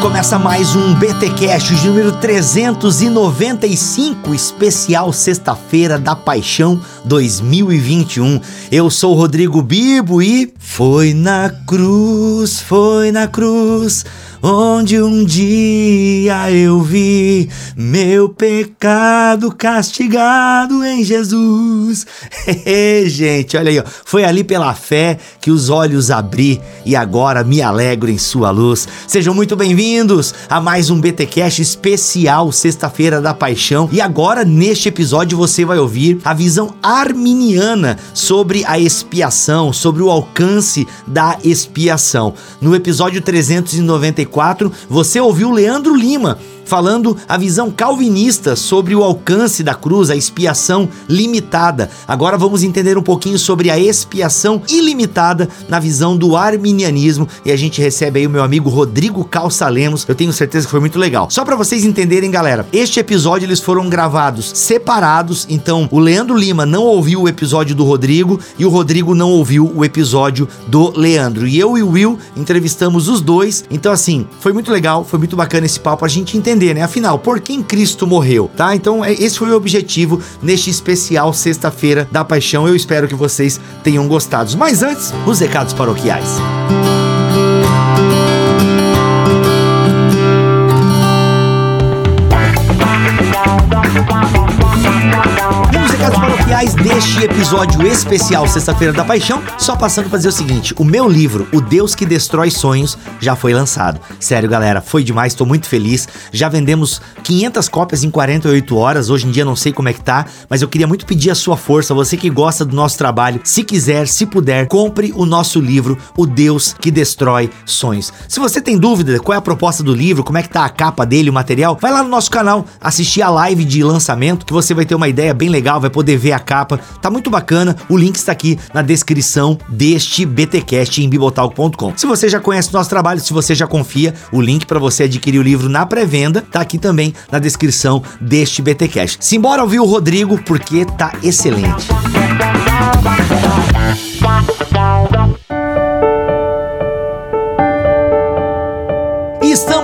Começa mais um BTcast de número 395, especial Sexta-feira da Paixão 2021. Eu sou o Rodrigo Bibo e foi na cruz, foi na cruz onde um dia eu vi meu pecado castigado em Jesus. Gente, olha aí, ó. foi ali pela fé que os olhos abri e agora me alegro em sua luz. Sejam muito bem-vindos a mais um BTcast especial Sexta-feira da Paixão. E agora neste episódio você vai ouvir a visão arminiana sobre a expiação, sobre o alcance da expiação. No episódio 394 você ouviu Leandro Lima falando a visão calvinista sobre o alcance da cruz, a expiação limitada. Agora vamos entender um pouquinho sobre a expiação ilimitada na visão do arminianismo e a gente recebe aí o meu amigo Rodrigo Calça Lemos. Eu tenho certeza que foi muito legal. Só para vocês entenderem, galera, este episódio eles foram gravados separados, então o Leandro Lima não ouviu o episódio do Rodrigo e o Rodrigo não ouviu o episódio do Leandro. E eu e o Will entrevistamos os dois. Então assim, foi muito legal, foi muito bacana esse papo a gente entender entender, né? Afinal, por quem Cristo morreu, tá? Então, é, esse foi o objetivo neste especial Sexta-feira da Paixão. Eu espero que vocês tenham gostado. Mas antes, os recados paroquiais. Recados deste episódio especial Sexta-feira da Paixão, só passando para dizer o seguinte: o meu livro, O Deus que Destrói Sonhos, já foi lançado. Sério, galera, foi demais, tô muito feliz. Já vendemos 500 cópias em 48 horas. Hoje em dia não sei como é que tá, mas eu queria muito pedir a sua força, você que gosta do nosso trabalho, se quiser, se puder, compre o nosso livro, O Deus que Destrói Sonhos. Se você tem dúvida qual é a proposta do livro, como é que tá a capa dele, o material, vai lá no nosso canal assistir a live de lançamento que você vai ter uma ideia bem legal, vai poder ver a capa. Tá muito bacana. O link está aqui na descrição deste BTcast em bibotalk.com. Se você já conhece o nosso trabalho, se você já confia, o link para você adquirir o livro na pré-venda tá aqui também na descrição deste BTcast. Simbora ouvir o Rodrigo porque tá excelente.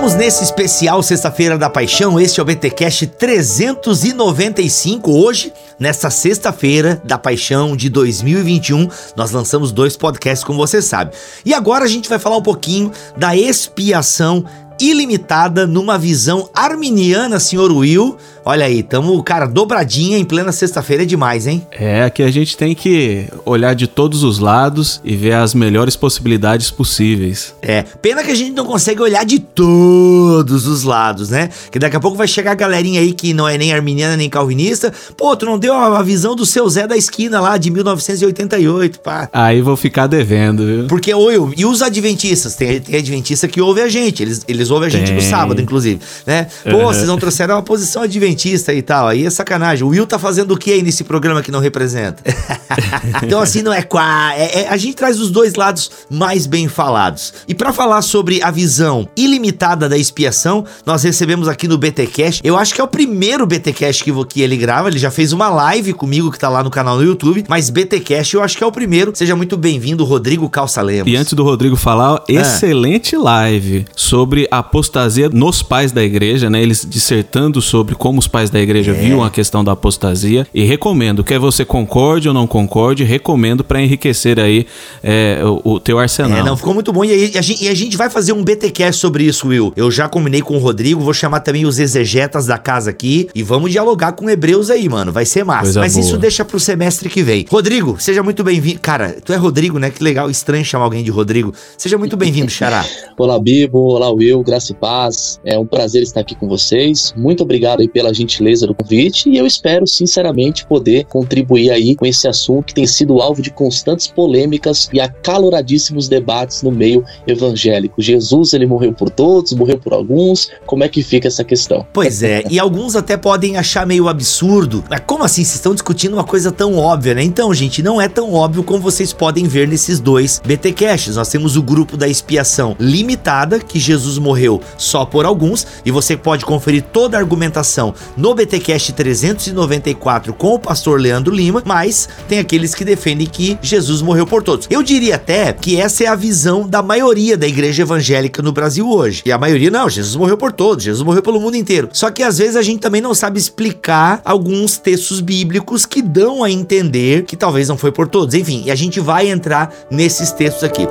Estamos nesse especial Sexta-feira da Paixão. Este é o BTcast 395. Hoje, nesta sexta-feira da Paixão de 2021, nós lançamos dois podcasts, como você sabe. E agora a gente vai falar um pouquinho da expiação ilimitada numa visão arminiana, senhor Will. Olha aí, tamo, cara, dobradinha em plena sexta-feira é demais, hein? É, que a gente tem que olhar de todos os lados e ver as melhores possibilidades possíveis. É, pena que a gente não consegue olhar de todos os lados, né? Que daqui a pouco vai chegar a galerinha aí que não é nem arminiana nem calvinista. Pô, tu não deu a visão do seu Zé da esquina lá de 1988, pá. Aí vou ficar devendo, viu? Porque, Will, e os adventistas? Tem, tem adventista que ouve a gente, eles, eles eles ouvem a gente Tem. no sábado, inclusive, né? Pô, uhum. vocês não trouxeram uma posição adventista e tal. Aí é sacanagem. O Will tá fazendo o que aí nesse programa que não representa? então, assim, não é quá. É, é, a gente traz os dois lados mais bem falados. E para falar sobre a visão ilimitada da expiação, nós recebemos aqui no BTcast. Eu acho que é o primeiro BTcast que, que ele grava. Ele já fez uma live comigo que tá lá no canal no YouTube. Mas BTcast eu acho que é o primeiro. Seja muito bem-vindo, Rodrigo Calça Lemos. E antes do Rodrigo falar, ah. excelente live sobre a apostasia nos pais da igreja, né? Eles dissertando sobre como os pais da igreja é. viam a questão da apostasia. E recomendo, quer você concorde ou não concorde, recomendo para enriquecer aí é, o, o, teu arsenal. É, não, ficou muito bom. E a, gente, e a gente vai fazer um BTcast sobre isso, Will. Eu já combinei com o Rodrigo, vou chamar também os exegetas da casa aqui e vamos dialogar com hebreus aí, mano. Vai ser massa. Coisa Mas boa. isso deixa pro semestre que vem. Rodrigo, seja muito bem-vindo. Cara, tu é Rodrigo, né? Que legal, estranho chamar alguém de Rodrigo. Seja muito bem-vindo, Xará. Olá, Bibo. Olá, Will graça e paz. É um prazer estar aqui com vocês. Muito obrigado aí pela gentileza do convite e eu espero sinceramente poder contribuir aí com esse assunto que tem sido alvo de constantes polêmicas e acaloradíssimos debates no meio evangélico. Jesus, ele morreu por todos, morreu por alguns. Como é que fica essa questão? Pois é, e alguns até podem achar meio absurdo. Mas como assim? Vocês estão discutindo uma coisa tão óbvia, né? Então, gente, não é tão óbvio como vocês podem ver nesses dois BT Caches. Nós temos o grupo da expiação limitada, que Jesus morreu morreu só por alguns, e você pode conferir toda a argumentação no BTcast 394 com o pastor Leandro Lima, mas tem aqueles que defendem que Jesus morreu por todos. Eu diria até que essa é a visão da maioria da igreja evangélica no Brasil hoje. E a maioria não, Jesus morreu por todos, Jesus morreu pelo mundo inteiro. Só que às vezes a gente também não sabe explicar alguns textos bíblicos que dão a entender que talvez não foi por todos. Enfim, e a gente vai entrar nesses textos aqui.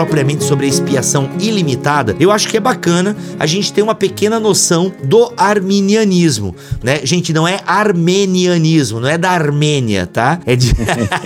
Propriamente sobre a expiação ilimitada, eu acho que é bacana a gente ter uma pequena noção do arminianismo, né? Gente, não é armenianismo, não é da Armênia, tá? É de...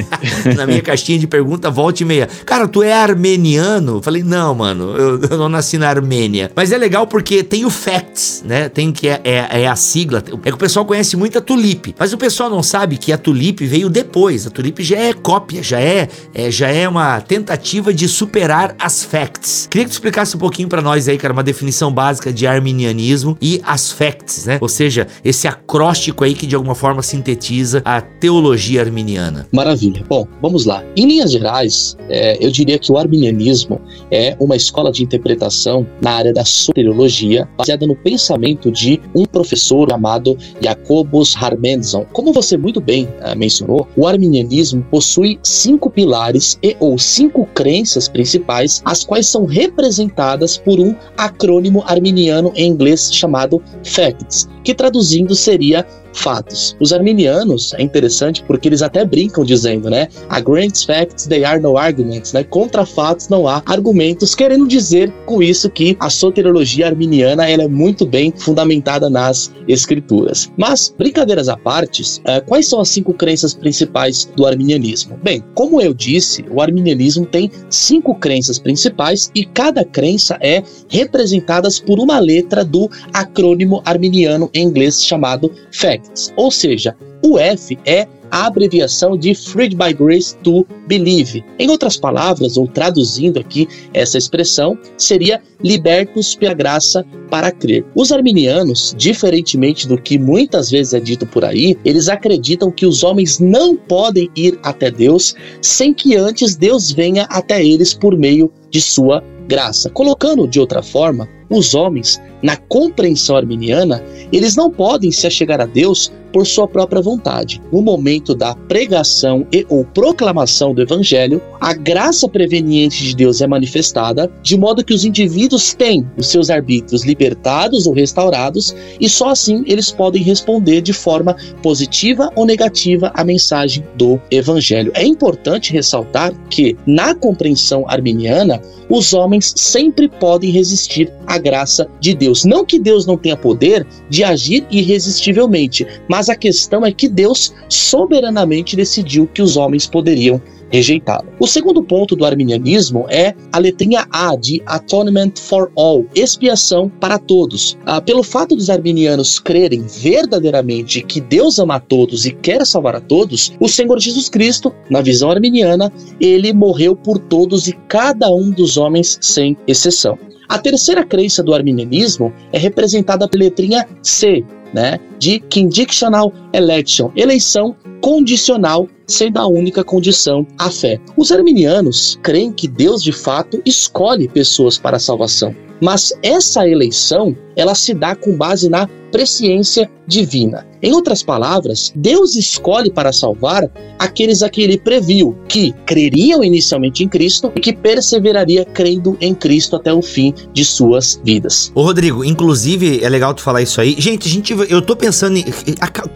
Na minha caixinha de pergunta, volte e meia. Cara, tu é armeniano? falei, não, mano, eu, eu, não nasci na Armênia. Mas é legal porque tem o FACTS, né? Tem que é, é, é, a sigla. É que o pessoal conhece muito a Tulip, mas o pessoal não sabe que a Tulip veio depois. A Tulip já é cópia, já é, é já é uma tentativa de superar superar as facts. Queria que tu explicasse um pouquinho para nós aí, cara, uma definição básica de arminianismo e as facts, né? Ou seja, esse acróstico aí que de alguma forma sintetiza a teologia arminiana. Maravilha. Bom, vamos lá. Em linhas gerais, é, eu diria que o arminianismo é uma escola de interpretação na área da soteriologia, baseada no pensamento de um professor chamado Jacobus Harmenson. Como você muito bem uh, mencionou, o arminianismo possui cinco pilares e ou cinco crenças principais principais, as quais são representadas por um acrônimo arminiano em inglês chamado FACTS, que traduzindo seria fatos. Os arminianos é interessante porque eles até brincam dizendo, né? Against facts they are no arguments, né? Contra fatos não há argumentos, querendo dizer com isso que a soteriologia arminiana ela é muito bem fundamentada nas escrituras. Mas brincadeiras à parte, uh, quais são as cinco crenças principais do arminianismo? Bem, como eu disse, o arminianismo tem cinco crenças principais e cada crença é representada por uma letra do acrônimo arminiano em inglês chamado FACT. Ou seja, o F é a abreviação de Freed by Grace to Believe. Em outras palavras, ou traduzindo aqui essa expressão, seria libertos pela graça para crer. Os arminianos, diferentemente do que muitas vezes é dito por aí, eles acreditam que os homens não podem ir até Deus sem que antes Deus venha até eles por meio de sua graça. Colocando de outra forma, os homens, na compreensão arminiana, eles não podem se achegar a Deus por sua própria vontade. No momento da pregação e ou proclamação do evangelho, a graça preveniente de Deus é manifestada, de modo que os indivíduos têm os seus arbítrios libertados ou restaurados, e só assim eles podem responder de forma positiva ou negativa à mensagem do evangelho. É importante ressaltar que, na compreensão arminiana, os homens sempre podem resistir à graça de Deus. Não que Deus não tenha poder de agir irresistivelmente, mas a questão é que Deus soberanamente decidiu que os homens poderiam rejeitá-lo. O segundo ponto do arminianismo é a letrinha A de Atonement for All, expiação para todos. Ah, pelo fato dos arminianos crerem verdadeiramente que Deus ama a todos e quer salvar a todos, o Senhor Jesus Cristo, na visão arminiana, ele morreu por todos e cada um dos homens sem exceção. A terceira crença do arminianismo é representada pela letrinha C, né, de conditional election, eleição condicional, sendo a única condição a fé. Os arminianos creem que Deus de fato escolhe pessoas para a salvação, mas essa eleição ela se dá com base na presciência divina. Em outras palavras, Deus escolhe para salvar aqueles a que ele previu, que creriam inicialmente em Cristo e que perseveraria crendo em Cristo até o fim de suas vidas. Ô Rodrigo, inclusive é legal tu falar isso aí. Gente, gente eu tô pensando em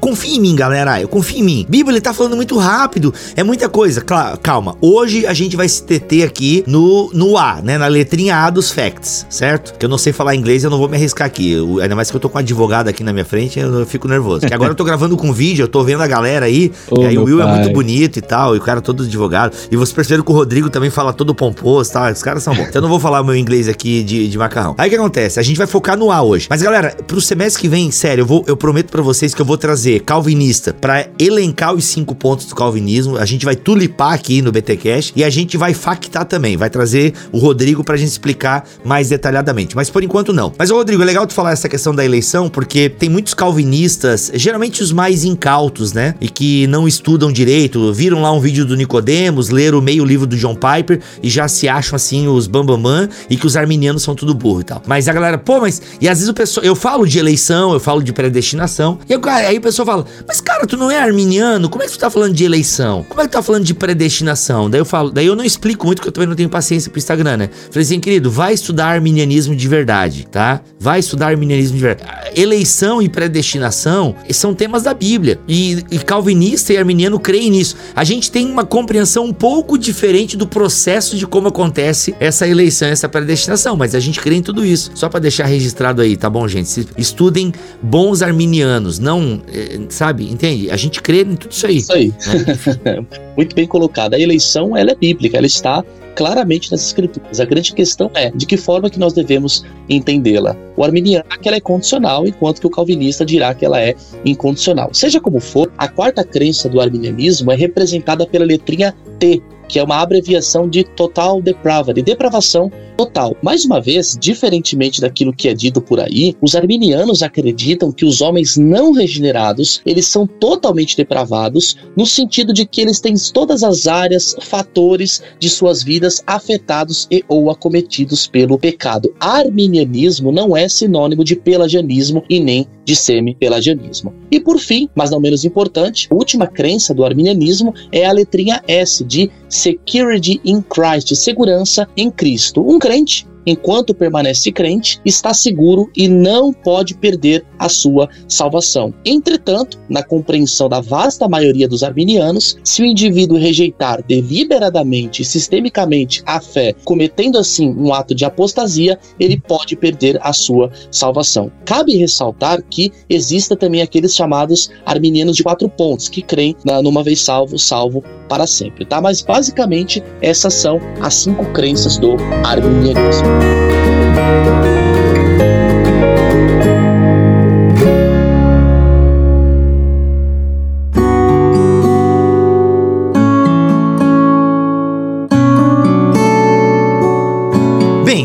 confia em mim, galera, eu confio em mim. Bíblia ele tá falando muito rápido, é muita coisa. Calma. Hoje a gente vai se deter aqui no no A, né, na letrinha A dos facts, certo? Que eu não sei falar inglês, eu não vou me arriscar aqui. Eu, ainda mais que eu tô com um advogado aqui na minha frente, eu, eu fico nervoso. Que agora eu tô gravando com vídeo, eu tô vendo a galera aí. Oh, e aí o Will pai. é muito bonito e tal, e o cara todo advogado. E você percebeu que o Rodrigo também fala todo pomposo e tal. Os caras são bons. Então eu não vou falar o meu inglês aqui de, de macarrão. Aí o que acontece? A gente vai focar no A hoje. Mas galera, pro semestre que vem, sério, eu, vou, eu prometo prometo para vocês que eu vou trazer calvinista para elencar os cinco pontos do calvinismo. A gente vai tulipar aqui no BTcast e a gente vai factar também, vai trazer o Rodrigo pra gente explicar mais detalhadamente. Mas por enquanto não. Mas Rodrigo, é legal tu falar essa questão da eleição porque tem muitos calvinistas, geralmente os mais incautos, né, e que não estudam direito, viram lá um vídeo do Nicodemos, leram meio livro do John Piper e já se acham assim os bambamã e que os arminianos são tudo burro e tal. Mas a galera, pô, mas e às vezes o pessoal, eu falo de eleição, eu falo de predestinação, e aí o pessoal fala: "Mas cara, tu não é arminiano? Como é que tu tá falando de eleição? Como é que tu tá falando de predestinação?" Daí eu falo, daí eu não explico muito porque eu também não tenho paciência pro Instagram, né? Falei assim, querido, vai estudar arminianismo de verdade, tá? Vai estudar arminianismo de verdade. Eleição e predestinação são temas da Bíblia. E, e calvinista e arminiano creem nisso. A gente tem uma compreensão um pouco diferente do processo de como acontece essa eleição, essa predestinação, mas a gente crê em tudo isso. Só para deixar registrado aí, tá bom, gente? Estudem bons arminianos, não, eh, sabe? Entende? A gente crê em tudo isso aí. Isso aí. Né? Muito bem colocado. A eleição, ela é bíblica, ela está claramente nas escrituras. A grande questão é de que forma que nós devemos entendê-la. O arminiano que ela é condicional, enquanto que o calvinista dirá que ela é incondicional. Seja como for, a quarta crença do arminianismo é representada pela letrinha T, que é uma abreviação de total depravity, depravação total. Mais uma vez, diferentemente daquilo que é dito por aí, os arminianos acreditam que os homens não regenerados, eles são totalmente depravados, no sentido de que eles têm todas as áreas, fatores de suas vidas afetados e ou acometidos pelo pecado. Arminianismo não é sinônimo de pelagianismo e nem de semi-pelagianismo. E por fim, mas não menos importante, a última crença do arminianismo é a letrinha S de Security in Christ, segurança em Cristo. Um crente enquanto permanece crente, está seguro e não pode perder a sua salvação. Entretanto, na compreensão da vasta maioria dos arminianos, se o indivíduo rejeitar deliberadamente e sistemicamente a fé, cometendo assim um ato de apostasia, ele pode perder a sua salvação. Cabe ressaltar que exista também aqueles chamados arminianos de quatro pontos, que creem na numa vez salvo, salvo para sempre, tá? Mas basicamente essas são as cinco crenças do arminianismo. Thank you.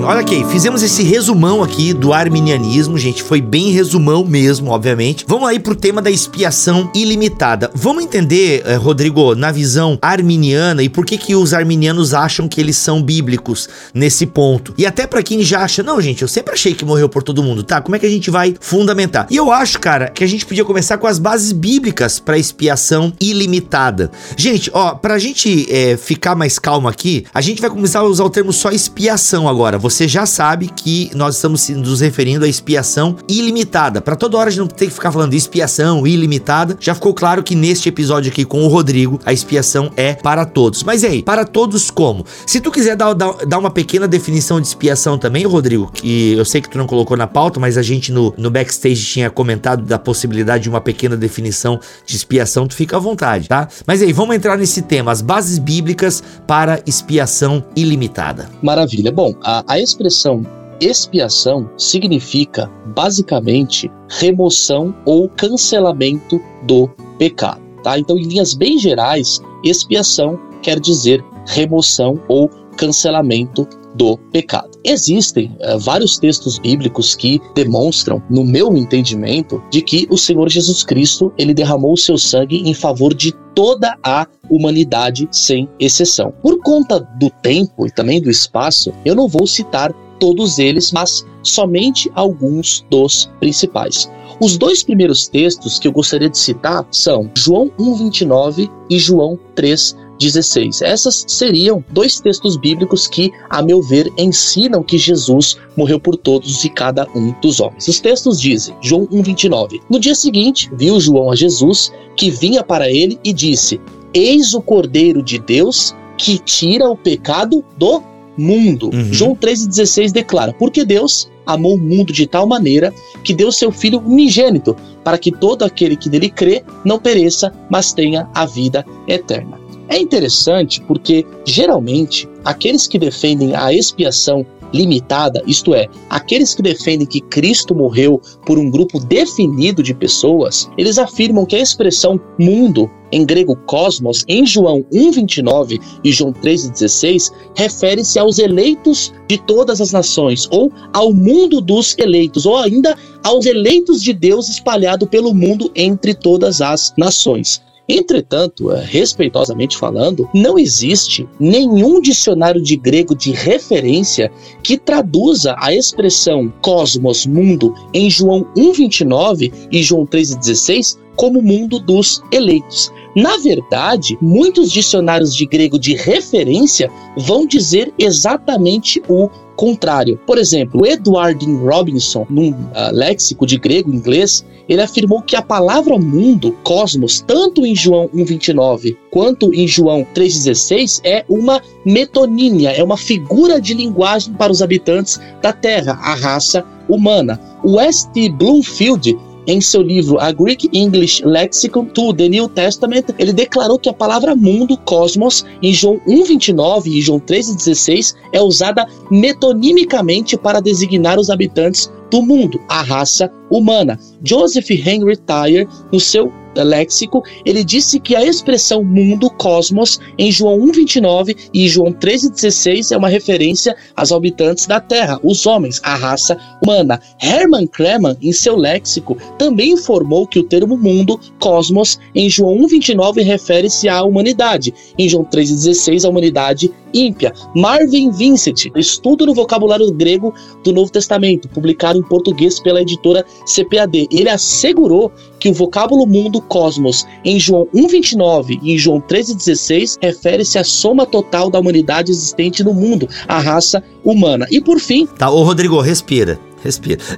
Olha aqui, fizemos esse resumão aqui do arminianismo, gente, foi bem resumão mesmo, obviamente. Vamos aí pro tema da expiação ilimitada. Vamos entender, eh, Rodrigo, na visão arminiana e por que que os arminianos acham que eles são bíblicos nesse ponto. E até para quem já acha, não, gente, eu sempre achei que morreu por todo mundo, tá? Como é que a gente vai fundamentar? E eu acho, cara, que a gente podia começar com as bases bíblicas para expiação ilimitada. Gente, ó, pra gente é, ficar mais calmo aqui, a gente vai começar a usar o termo só expiação agora. Você já sabe que nós estamos nos referindo à expiação ilimitada. Para toda hora a gente não tem que ficar falando expiação ilimitada. Já ficou claro que neste episódio aqui com o Rodrigo, a expiação é para todos. Mas aí, para todos como? Se tu quiser dar, dar, dar uma pequena definição de expiação também, Rodrigo, que eu sei que tu não colocou na pauta, mas a gente no, no backstage tinha comentado da possibilidade de uma pequena definição de expiação, tu fica à vontade, tá? Mas aí, vamos entrar nesse tema, as bases bíblicas para expiação ilimitada. Maravilha. Bom, a, a expressão expiação significa basicamente remoção ou cancelamento do pecado, tá? Então, em linhas bem gerais, expiação quer dizer remoção ou cancelamento do pecado. Existem uh, vários textos bíblicos que demonstram, no meu entendimento, de que o Senhor Jesus Cristo ele derramou o seu sangue em favor de toda a humanidade sem exceção. Por conta do tempo e também do espaço, eu não vou citar todos eles, mas somente alguns dos principais. Os dois primeiros textos que eu gostaria de citar são João 1:29 e João 3 16. Essas seriam dois textos bíblicos que, a meu ver, ensinam que Jesus morreu por todos e cada um dos homens. Os textos dizem, João 1:29. No dia seguinte, viu João a Jesus, que vinha para ele e disse: Eis o Cordeiro de Deus que tira o pecado do mundo. Uhum. João 13,16 declara: Porque Deus amou o mundo de tal maneira que deu seu Filho unigênito, para que todo aquele que nele crê não pereça, mas tenha a vida eterna. É interessante porque, geralmente, aqueles que defendem a expiação limitada, isto é, aqueles que defendem que Cristo morreu por um grupo definido de pessoas, eles afirmam que a expressão mundo em grego cosmos, em João 1:29 e João 3:16, refere-se aos eleitos de todas as nações ou ao mundo dos eleitos, ou ainda aos eleitos de Deus espalhado pelo mundo entre todas as nações. Entretanto, eh, respeitosamente falando, não existe nenhum dicionário de grego de referência que traduza a expressão cosmos, mundo, em João 1,29 e João 3,16 como mundo dos eleitos. Na verdade, muitos dicionários de grego de referência vão dizer exatamente o contrário. Por exemplo, Edward Robinson, num uh, léxico de grego e inglês, ele afirmou que a palavra mundo, cosmos, tanto em João 1:29 quanto em João 3:16 é uma metonímia, é uma figura de linguagem para os habitantes da Terra, a raça humana. O S.T. Bloomfield em seu livro A Greek English Lexicon to the New Testament, ele declarou que a palavra mundo, cosmos, em João 1:29 e João 3:16 é usada metonimicamente para designar os habitantes do mundo, a raça humana. Joseph Henry Tyre, no seu léxico, ele disse que a expressão mundo, cosmos, em João 1,29 e João 13,16 é uma referência aos habitantes da Terra, os homens, a raça humana. Hermann Kremer, em seu léxico, também informou que o termo mundo, cosmos, em João 1,29 refere-se à humanidade, em João 3,16 à humanidade ímpia. Marvin Vincent, estudo no vocabulário grego do Novo Testamento, publicado em português pela editora CPAD. Ele assegurou que o vocábulo mundo cosmos em João 1:29 e em João 13:16 refere-se à soma total da humanidade existente no mundo, a raça humana. E por fim, tá, ô Rodrigo, respira, respira.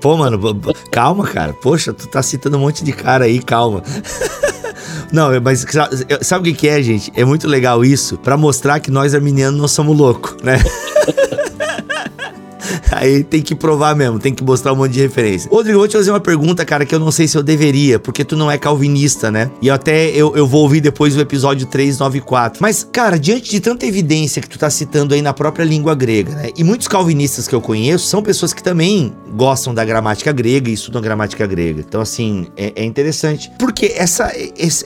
Pô, mano, calma, cara. Poxa, tu tá citando um monte de cara aí, calma. Não, mas sabe o que, é, gente? É muito legal isso para mostrar que nós arminianos não somos loucos, né? Aí tem que provar mesmo, tem que mostrar um monte de referência. Rodrigo, vou te fazer uma pergunta, cara, que eu não sei se eu deveria, porque tu não é calvinista, né? E até eu, eu vou ouvir depois o episódio 394. Mas, cara, diante de tanta evidência que tu tá citando aí na própria língua grega, né? E muitos calvinistas que eu conheço são pessoas que também gostam da gramática grega e estudam gramática grega. Então, assim, é, é interessante. Porque essa,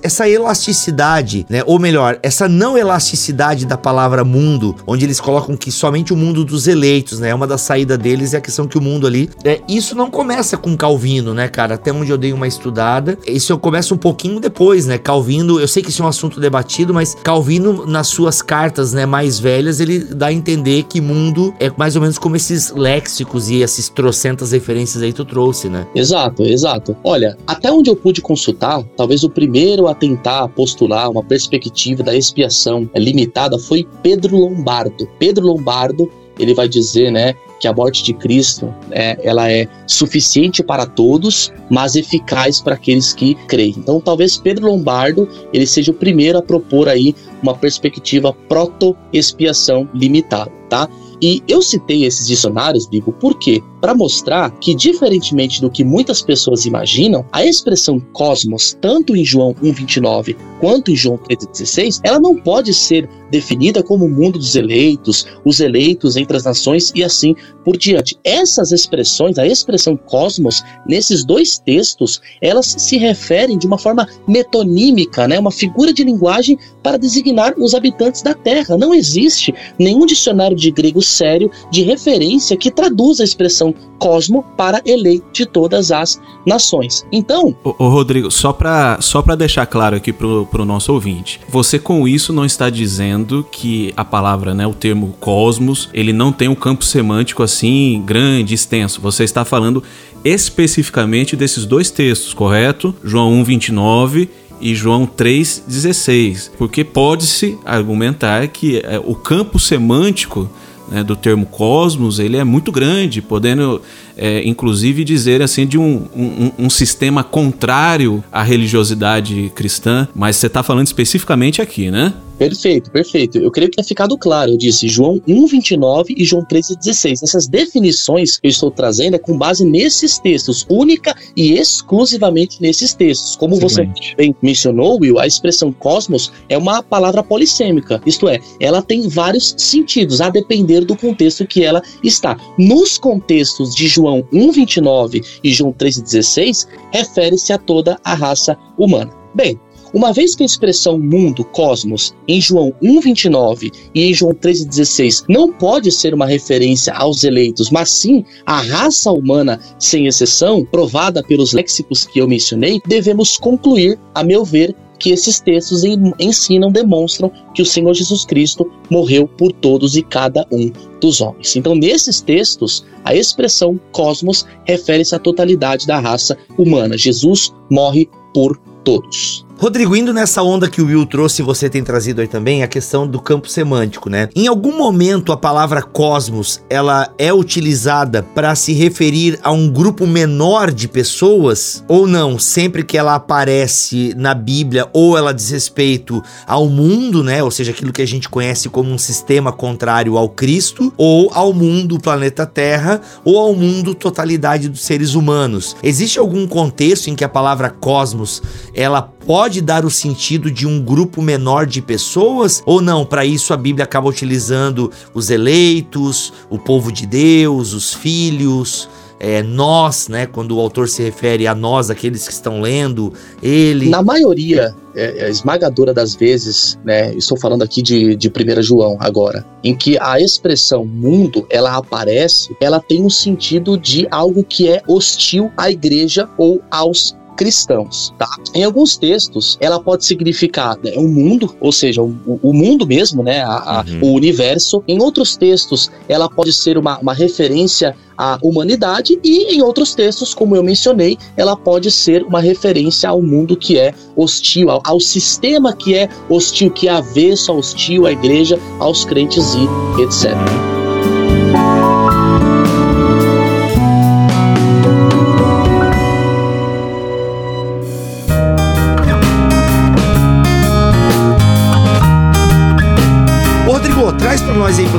essa elasticidade, né? Ou melhor, essa não elasticidade da palavra mundo, onde eles colocam que somente o mundo dos eleitos, né? É uma das saídas deles é a questão que o mundo ali. É, isso não começa com Calvino, né, cara? Até onde eu dei uma estudada. Isso começa um pouquinho depois, né? Calvino, eu sei que isso é um assunto debatido, mas Calvino, nas suas cartas, né, mais velhas, ele dá a entender que mundo é mais ou menos como esses léxicos e esses trocentas referências aí tu trouxe, né? Exato, exato. Olha, até onde eu pude consultar, talvez o primeiro a tentar postular uma perspectiva da expiação limitada foi Pedro Lombardo. Pedro Lombardo ele vai dizer, né, que a morte de Cristo é, ela é suficiente para todos, mas eficaz para aqueles que creem. Então, talvez Pedro Lombardo ele seja o primeiro a propor aí uma perspectiva proto-expiação limitada, tá? E eu citei esses dicionários, Bigo, por quê? Para mostrar que, diferentemente do que muitas pessoas imaginam, a expressão cosmos, tanto em João 1,29 quanto em João 3,16, ela não pode ser definida como o mundo dos eleitos, os eleitos entre as nações e assim por diante. Essas expressões, a expressão cosmos, nesses dois textos, elas se referem de uma forma metonímica, né, uma figura de linguagem para designar os habitantes da Terra. Não existe nenhum dicionário de grego sério de referência que traduza a expressão cosmo para eleito de todas as nações. Então. Ô, ô Rodrigo, só para só deixar claro aqui pro, pro nosso ouvinte, você com isso não está dizendo que a palavra, né, o termo cosmos, ele não tem um campo semântico assim grande, extenso. Você está falando especificamente desses dois textos, correto? João 1:29 e João 3,16, porque pode-se argumentar que é, o campo semântico né, do termo cosmos, ele é muito grande, podendo é, inclusive dizer assim de um, um, um, sistema contrário à religiosidade cristã, mas você está falando especificamente aqui, né? Perfeito, perfeito. Eu creio que tenha ficado claro. Eu disse João 1,29 e João 13,16. Essas definições que eu estou trazendo é com base nesses textos, única e exclusivamente nesses textos. Como você bem mencionou, Will, a expressão cosmos é uma palavra polissêmica, isto é, ela tem vários sentidos, a depender do contexto que ela está. Nos contextos de João 1,29 e João 13,16, refere-se a toda a raça humana. Bem, uma vez que a expressão mundo, cosmos, em João 1,29 e em João 13,16 não pode ser uma referência aos eleitos, mas sim à raça humana, sem exceção, provada pelos léxicos que eu mencionei, devemos concluir, a meu ver, que esses textos ensinam, demonstram que o Senhor Jesus Cristo morreu por todos e cada um dos homens. Então, nesses textos, a expressão cosmos refere-se à totalidade da raça humana. Jesus morre por todos. Rodrigo, indo nessa onda que o Will trouxe e você tem trazido aí também, a questão do campo semântico, né? Em algum momento a palavra cosmos, ela é utilizada para se referir a um grupo menor de pessoas ou não? Sempre que ela aparece na Bíblia ou ela diz respeito ao mundo, né? Ou seja, aquilo que a gente conhece como um sistema contrário ao Cristo, ou ao mundo, planeta Terra, ou ao mundo, totalidade dos seres humanos. Existe algum contexto em que a palavra cosmos, ela pode pode dar o sentido de um grupo menor de pessoas ou não? Para isso a Bíblia acaba utilizando os eleitos, o povo de Deus, os filhos, é, nós, né? Quando o autor se refere a nós, aqueles que estão lendo, ele. Na maioria é, é, esmagadora das vezes, né? Estou falando aqui de, de 1 João agora, em que a expressão mundo ela aparece, ela tem um sentido de algo que é hostil à igreja ou aos cristãos, tá? Em alguns textos, ela pode significar né, um mundo, ou seja, o, o mundo mesmo, né? A, a, uhum. O universo. Em outros textos, ela pode ser uma, uma referência à humanidade e em outros textos, como eu mencionei, ela pode ser uma referência ao mundo que é hostil, ao, ao sistema que é hostil, que é avesso, hostil à igreja, aos crentes e etc.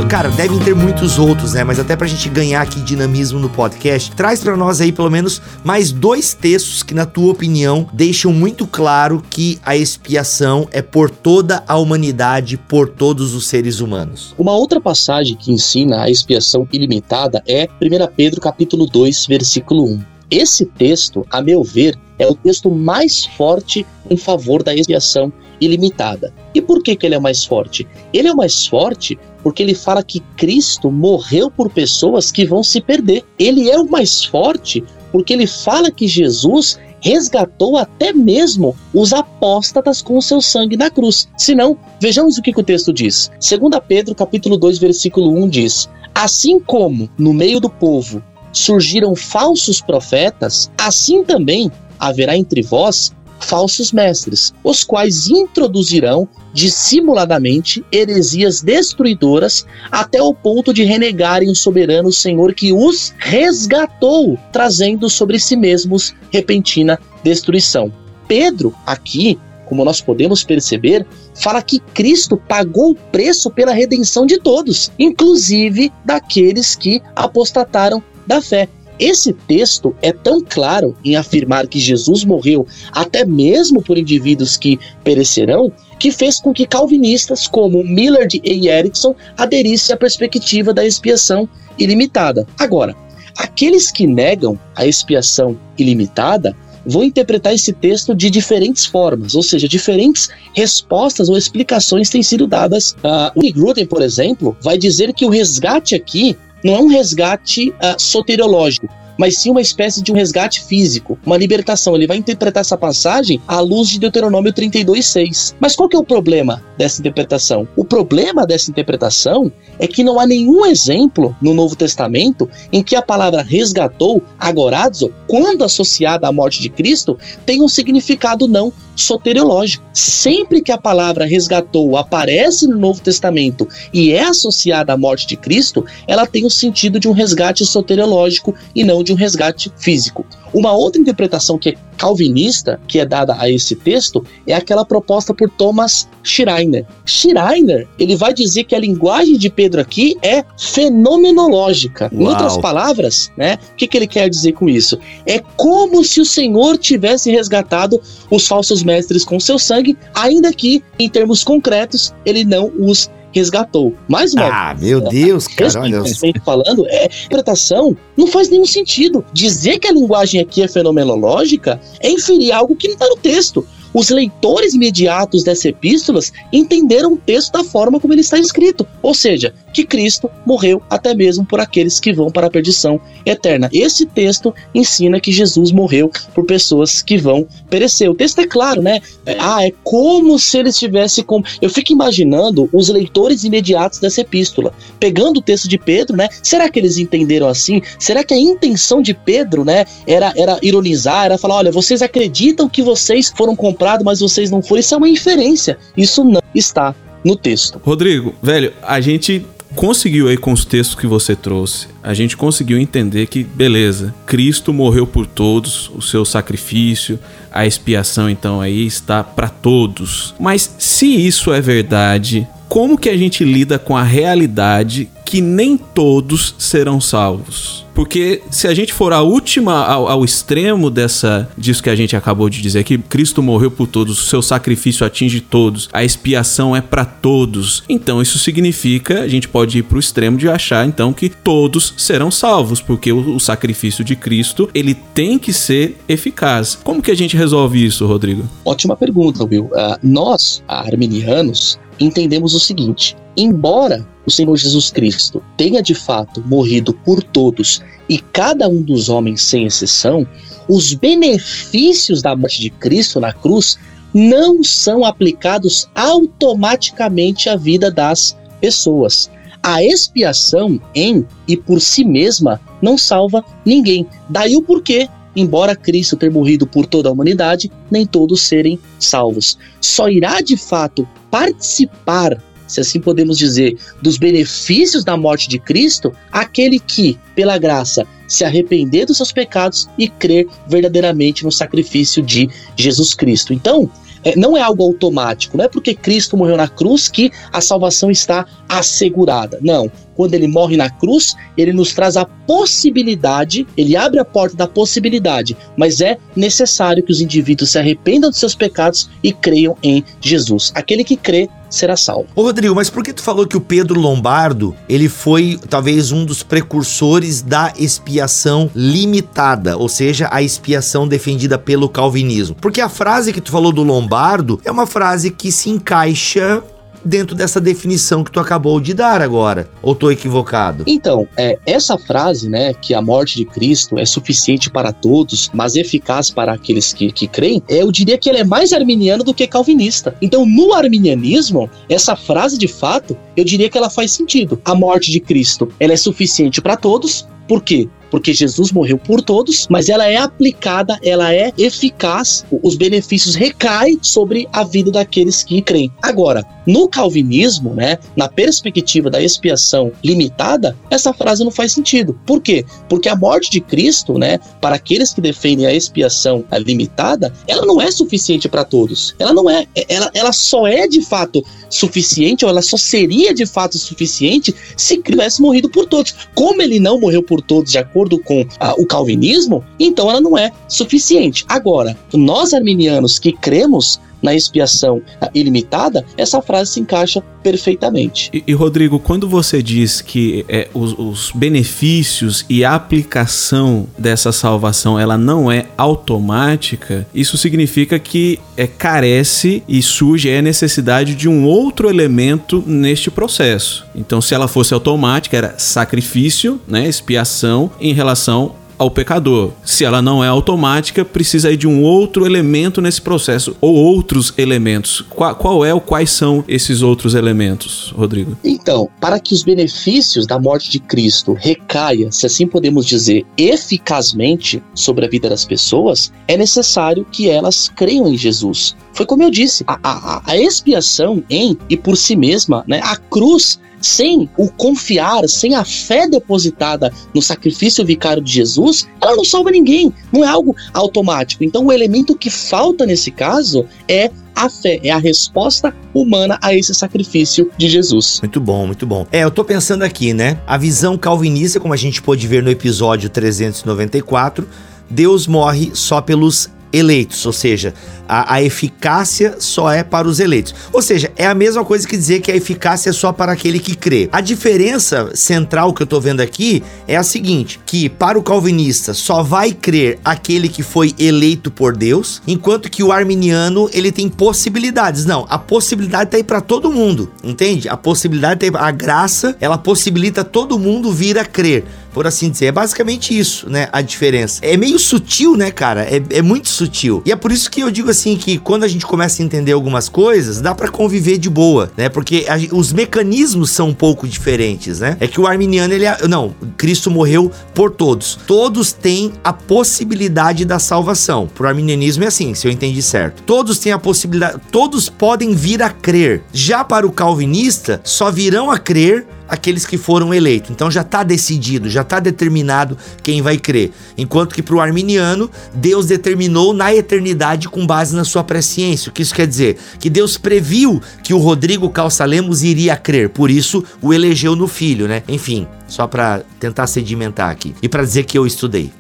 cara, devem ter muitos outros, né? Mas até pra gente ganhar aqui dinamismo no podcast, traz para nós aí pelo menos mais dois textos que, na tua opinião, deixam muito claro que a expiação é por toda a humanidade, por todos os seres humanos. Uma outra passagem que ensina a expiação ilimitada é 1 Pedro capítulo 2, versículo 1. Esse texto, a meu ver, é o texto mais forte em favor da expiação ilimitada. E por que, que ele é mais forte? Ele é mais forte porque ele fala que Cristo morreu por pessoas que vão se perder. Ele é o mais forte porque ele fala que Jesus resgatou até mesmo os apóstatas com o seu sangue na cruz. Se não, vejamos o que, que o texto diz. 2 Pedro capítulo 2, versículo 1 diz: Assim como no meio do povo surgiram falsos profetas, assim também haverá entre vós falsos mestres, os quais introduzirão dissimuladamente heresias destruidoras até o ponto de renegarem o soberano Senhor que os resgatou, trazendo sobre si mesmos repentina destruição. Pedro, aqui, como nós podemos perceber, fala que Cristo pagou o preço pela redenção de todos, inclusive daqueles que apostataram da fé. Esse texto é tão claro em afirmar que Jesus morreu até mesmo por indivíduos que perecerão, que fez com que calvinistas como Millard e Erickson aderissem à perspectiva da expiação ilimitada. Agora, aqueles que negam a expiação ilimitada vão interpretar esse texto de diferentes formas, ou seja, diferentes respostas ou explicações têm sido dadas. Uh, o Gruden, por exemplo, vai dizer que o resgate aqui não é um resgate uh, soteriológico, mas sim uma espécie de um resgate físico, uma libertação. Ele vai interpretar essa passagem à luz de Deuteronômio 32:6. Mas qual que é o problema dessa interpretação? O problema dessa interpretação é que não há nenhum exemplo no Novo Testamento em que a palavra resgatou, agorazo, quando associada à morte de Cristo, tem um significado não soteriológico. Sempre que a palavra resgatou aparece no Novo Testamento e é associada à morte de Cristo, ela tem o sentido de um resgate soteriológico e não de um resgate físico. Uma outra interpretação que é calvinista, que é dada a esse texto, é aquela proposta por Thomas Schreiner. Schreiner, ele vai dizer que a linguagem de Pedro aqui é fenomenológica. Uau. Em outras palavras, né, o que, que ele quer dizer com isso? É como se o Senhor tivesse resgatado os falsos mestres com seu sangue, ainda que, em termos concretos, ele não os resgatou. Mais uma Ah, vez, meu Deus, cara, olha. falando, é, interpretação não faz nenhum sentido. Dizer que a linguagem aqui é fenomenológica é inferir algo que não está no texto. Os leitores imediatos dessa epístolas entenderam o texto da forma como ele está escrito, ou seja, que Cristo morreu até mesmo por aqueles que vão para a perdição eterna. Esse texto ensina que Jesus morreu por pessoas que vão perecer. O texto é claro, né? É, ah, é como se ele estivesse com. Eu fico imaginando os leitores imediatos dessa epístola, pegando o texto de Pedro, né? Será que eles entenderam assim? Será que a intenção de Pedro, né, era, era ironizar, era falar: olha, vocês acreditam que vocês foram comprados mas vocês não foram. Isso é uma inferência. Isso não está no texto. Rodrigo, velho, a gente conseguiu aí com os textos que você trouxe, a gente conseguiu entender que, beleza, Cristo morreu por todos, o seu sacrifício, a expiação então aí está para todos. Mas se isso é verdade, como que a gente lida com a realidade que nem todos serão salvos? Porque se a gente for a última ao, ao, extremo dessa disso que a gente acabou de dizer que Cristo morreu por todos, o seu sacrifício atinge todos, a expiação é para todos. Então isso significa, a gente pode ir para o extremo de achar então que todos serão salvos, porque o, o sacrifício de Cristo, ele tem que ser eficaz. Como que a gente resolve isso, Rodrigo? Ótima pergunta, Will. Uh, nós, arminianos, entendemos o seguinte: embora o Senhor Jesus Cristo tenha de fato morrido por todos e cada um dos homens sem exceção, os benefícios da morte de Cristo na cruz não são aplicados automaticamente à vida das pessoas. A expiação em e por si mesma não salva ninguém. Daí o porquê embora Cristo ter morrido por toda a humanidade, nem todos serem salvos. Só irá de fato participar, se assim podemos dizer, dos benefícios da morte de Cristo, aquele que, pela graça, se arrepender dos seus pecados e crer verdadeiramente no sacrifício de Jesus Cristo. Então, é, não é algo automático, não é porque Cristo morreu na cruz que a salvação está assegurada. Não. Quando ele morre na cruz, ele nos traz a possibilidade, ele abre a porta da possibilidade, mas é necessário que os indivíduos se arrependam dos seus pecados e creiam em Jesus. Aquele que crê será salvo. Ô Rodrigo, mas por que tu falou que o Pedro Lombardo, ele foi talvez um dos precursores da expiação limitada, ou seja, a expiação defendida pelo calvinismo? Porque a frase que tu falou do Lombardo é uma frase que se encaixa dentro dessa definição que tu acabou de dar agora. Ou tô equivocado? Então, é, essa frase, né, que a morte de Cristo é suficiente para todos, mas eficaz para aqueles que, que creem, eu diria que ela é mais arminiana do que calvinista. Então, no arminianismo, essa frase de fato, eu diria que ela faz sentido. A morte de Cristo, ela é suficiente para todos, por quê? porque Jesus morreu por todos, mas ela é aplicada, ela é eficaz, os benefícios recaem sobre a vida daqueles que creem. Agora, no calvinismo, né, na perspectiva da expiação limitada, essa frase não faz sentido. Por quê? Porque a morte de Cristo, né, para aqueles que defendem a expiação limitada, ela não é suficiente para todos. Ela não é, ela, ela só é de fato suficiente, ou ela só seria de fato suficiente se tivesse morrido por todos. Como ele não morreu por todos de acordo com ah, o calvinismo, então ela não é suficiente. Agora, nós arminianos que cremos na expiação ilimitada, essa frase se encaixa perfeitamente. E, e Rodrigo, quando você diz que é, os, os, benefícios e a aplicação dessa salvação ela não é automática, isso significa que é, carece e surge a necessidade de um outro elemento neste processo. Então, se ela fosse automática, era sacrifício, né, expiação em relação ao pecador. Se ela não é automática, precisa de um outro elemento nesse processo ou outros elementos. Qual, qual é ou quais são esses outros elementos, Rodrigo? Então, para que os benefícios da morte de Cristo recaia, se assim podemos dizer, eficazmente sobre a vida das pessoas, é necessário que elas creiam em Jesus. Foi como eu disse, a, a, a expiação em e por si mesma, né, a cruz sem o confiar, sem a fé depositada no sacrifício vicário de Jesus, ela não salva ninguém. Não é algo automático. Então, o elemento que falta nesse caso é a fé, é a resposta humana a esse sacrifício de Jesus. Muito bom, muito bom. É, eu tô pensando aqui, né? A visão calvinista, como a gente pôde ver no episódio 394, Deus morre só pelos eleitos, ou seja, a, a, eficácia só é para os eleitos. Ou seja, é a mesma coisa que dizer que a eficácia é só para aquele que crê. A diferença central que eu estou vendo aqui é a seguinte: que para o calvinista só vai crer aquele que foi eleito por Deus, enquanto que o arminiano ele tem possibilidades. Não, a possibilidade está aí para todo mundo, entende? A possibilidade tá aí, a graça, ela possibilita todo mundo vir a crer por assim dizer. É basicamente isso, né? A diferença. É meio sutil, né, cara? É, é muito sutil. E é por isso que eu digo assim que quando a gente começa a entender algumas coisas, dá para conviver de boa, né? Porque a, os mecanismos são um pouco diferentes, né? É que o arminiano, ele. É, não, Cristo morreu por todos. Todos têm a possibilidade da salvação. Pro arminianismo é assim, se eu entendi certo. Todos têm a possibilidade. Todos podem vir a crer. Já para o calvinista, só virão a crer aqueles que foram eleitos. Então já está decidido, já está determinado quem vai crer. Enquanto que para o arminiano, Deus determinou na eternidade com base na sua presciência. O que isso quer dizer? Que Deus previu que o Rodrigo Calçalemos iria crer, por isso o elegeu no filho, né? Enfim, só para tentar sedimentar aqui e para dizer que eu estudei.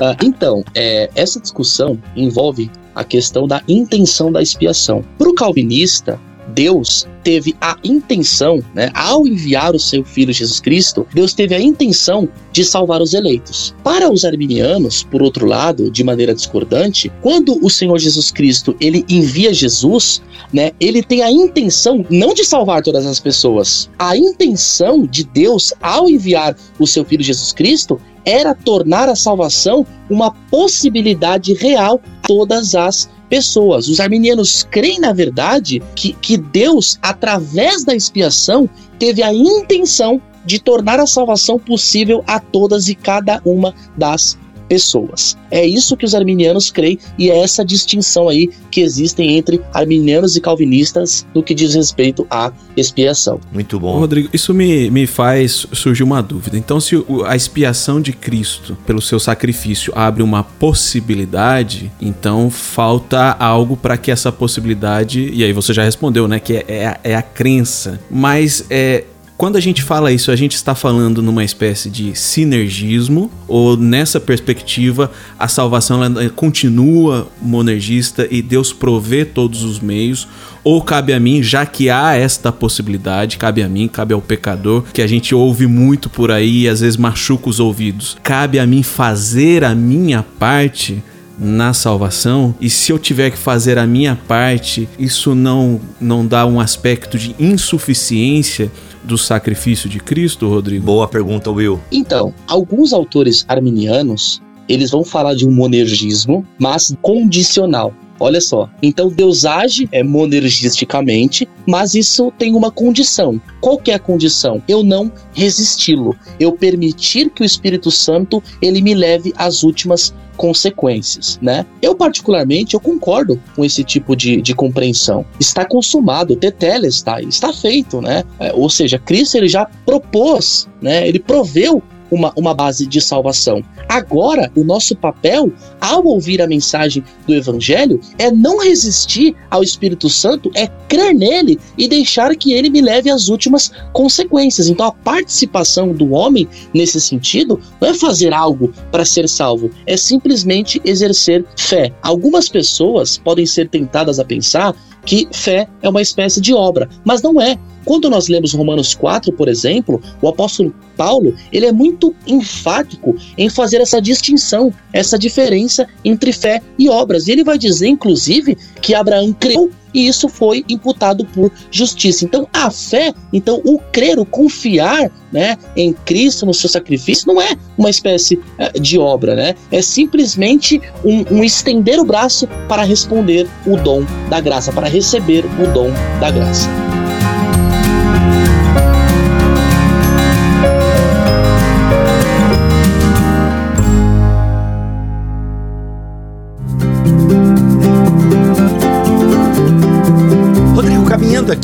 uh, então, é, essa discussão envolve a questão da intenção da expiação. Para o calvinista, Deus teve a intenção, né, ao enviar o seu filho Jesus Cristo, Deus teve a intenção de salvar os eleitos. Para os arminianos, por outro lado, de maneira discordante, quando o Senhor Jesus Cristo ele envia Jesus, né, ele tem a intenção não de salvar todas as pessoas. A intenção de Deus ao enviar o seu filho Jesus Cristo era tornar a salvação uma possibilidade real todas as pessoas. Os arminianos creem, na verdade, que, que Deus, através da expiação, teve a intenção de tornar a salvação possível a todas e cada uma das pessoas. É isso que os arminianos creem e é essa distinção aí que existem entre arminianos e calvinistas no que diz respeito à expiação. Muito bom. Rodrigo, isso me, me faz surgir uma dúvida. Então, se a expiação de Cristo pelo seu sacrifício abre uma possibilidade, então falta algo para que essa possibilidade, e aí você já respondeu, né, que é, é, é a crença. Mas é, quando a gente fala isso, a gente está falando numa espécie de sinergismo, ou nessa perspectiva, a salvação continua monergista e Deus provê todos os meios, ou cabe a mim, já que há esta possibilidade, cabe a mim, cabe ao pecador, que a gente ouve muito por aí e às vezes machuca os ouvidos, cabe a mim fazer a minha parte na salvação? E se eu tiver que fazer a minha parte, isso não não dá um aspecto de insuficiência do sacrifício de Cristo, Rodrigo? Boa pergunta, Will. Então, alguns autores arminianos, eles vão falar de um monergismo, mas condicional. Olha só. Então Deus age é, monergisticamente, mas isso tem uma condição. Qual que é a condição? Eu não resisti-lo. Eu permitir que o Espírito Santo ele me leve às últimas consequências, né? Eu particularmente eu concordo com esse tipo de, de compreensão. Está consumado, tetelestai, está feito, né? É, ou seja, Cristo ele já propôs, né? Ele proveu uma, uma base de salvação. Agora, o nosso papel, ao ouvir a mensagem do Evangelho, é não resistir ao Espírito Santo, é crer nele e deixar que ele me leve às últimas consequências. Então, a participação do homem nesse sentido não é fazer algo para ser salvo, é simplesmente exercer fé. Algumas pessoas podem ser tentadas a pensar que fé é uma espécie de obra, mas não é. Quando nós lemos Romanos 4, por exemplo, o apóstolo Paulo, ele é muito enfático em fazer essa distinção, essa diferença entre fé e obras. E ele vai dizer, inclusive, que Abraão creu e isso foi imputado por justiça. Então, a fé, então o crer, o confiar, né, em Cristo, no seu sacrifício, não é uma espécie eh, de obra, né? É simplesmente um, um estender o braço para responder o dom da graça, para receber o dom da graça.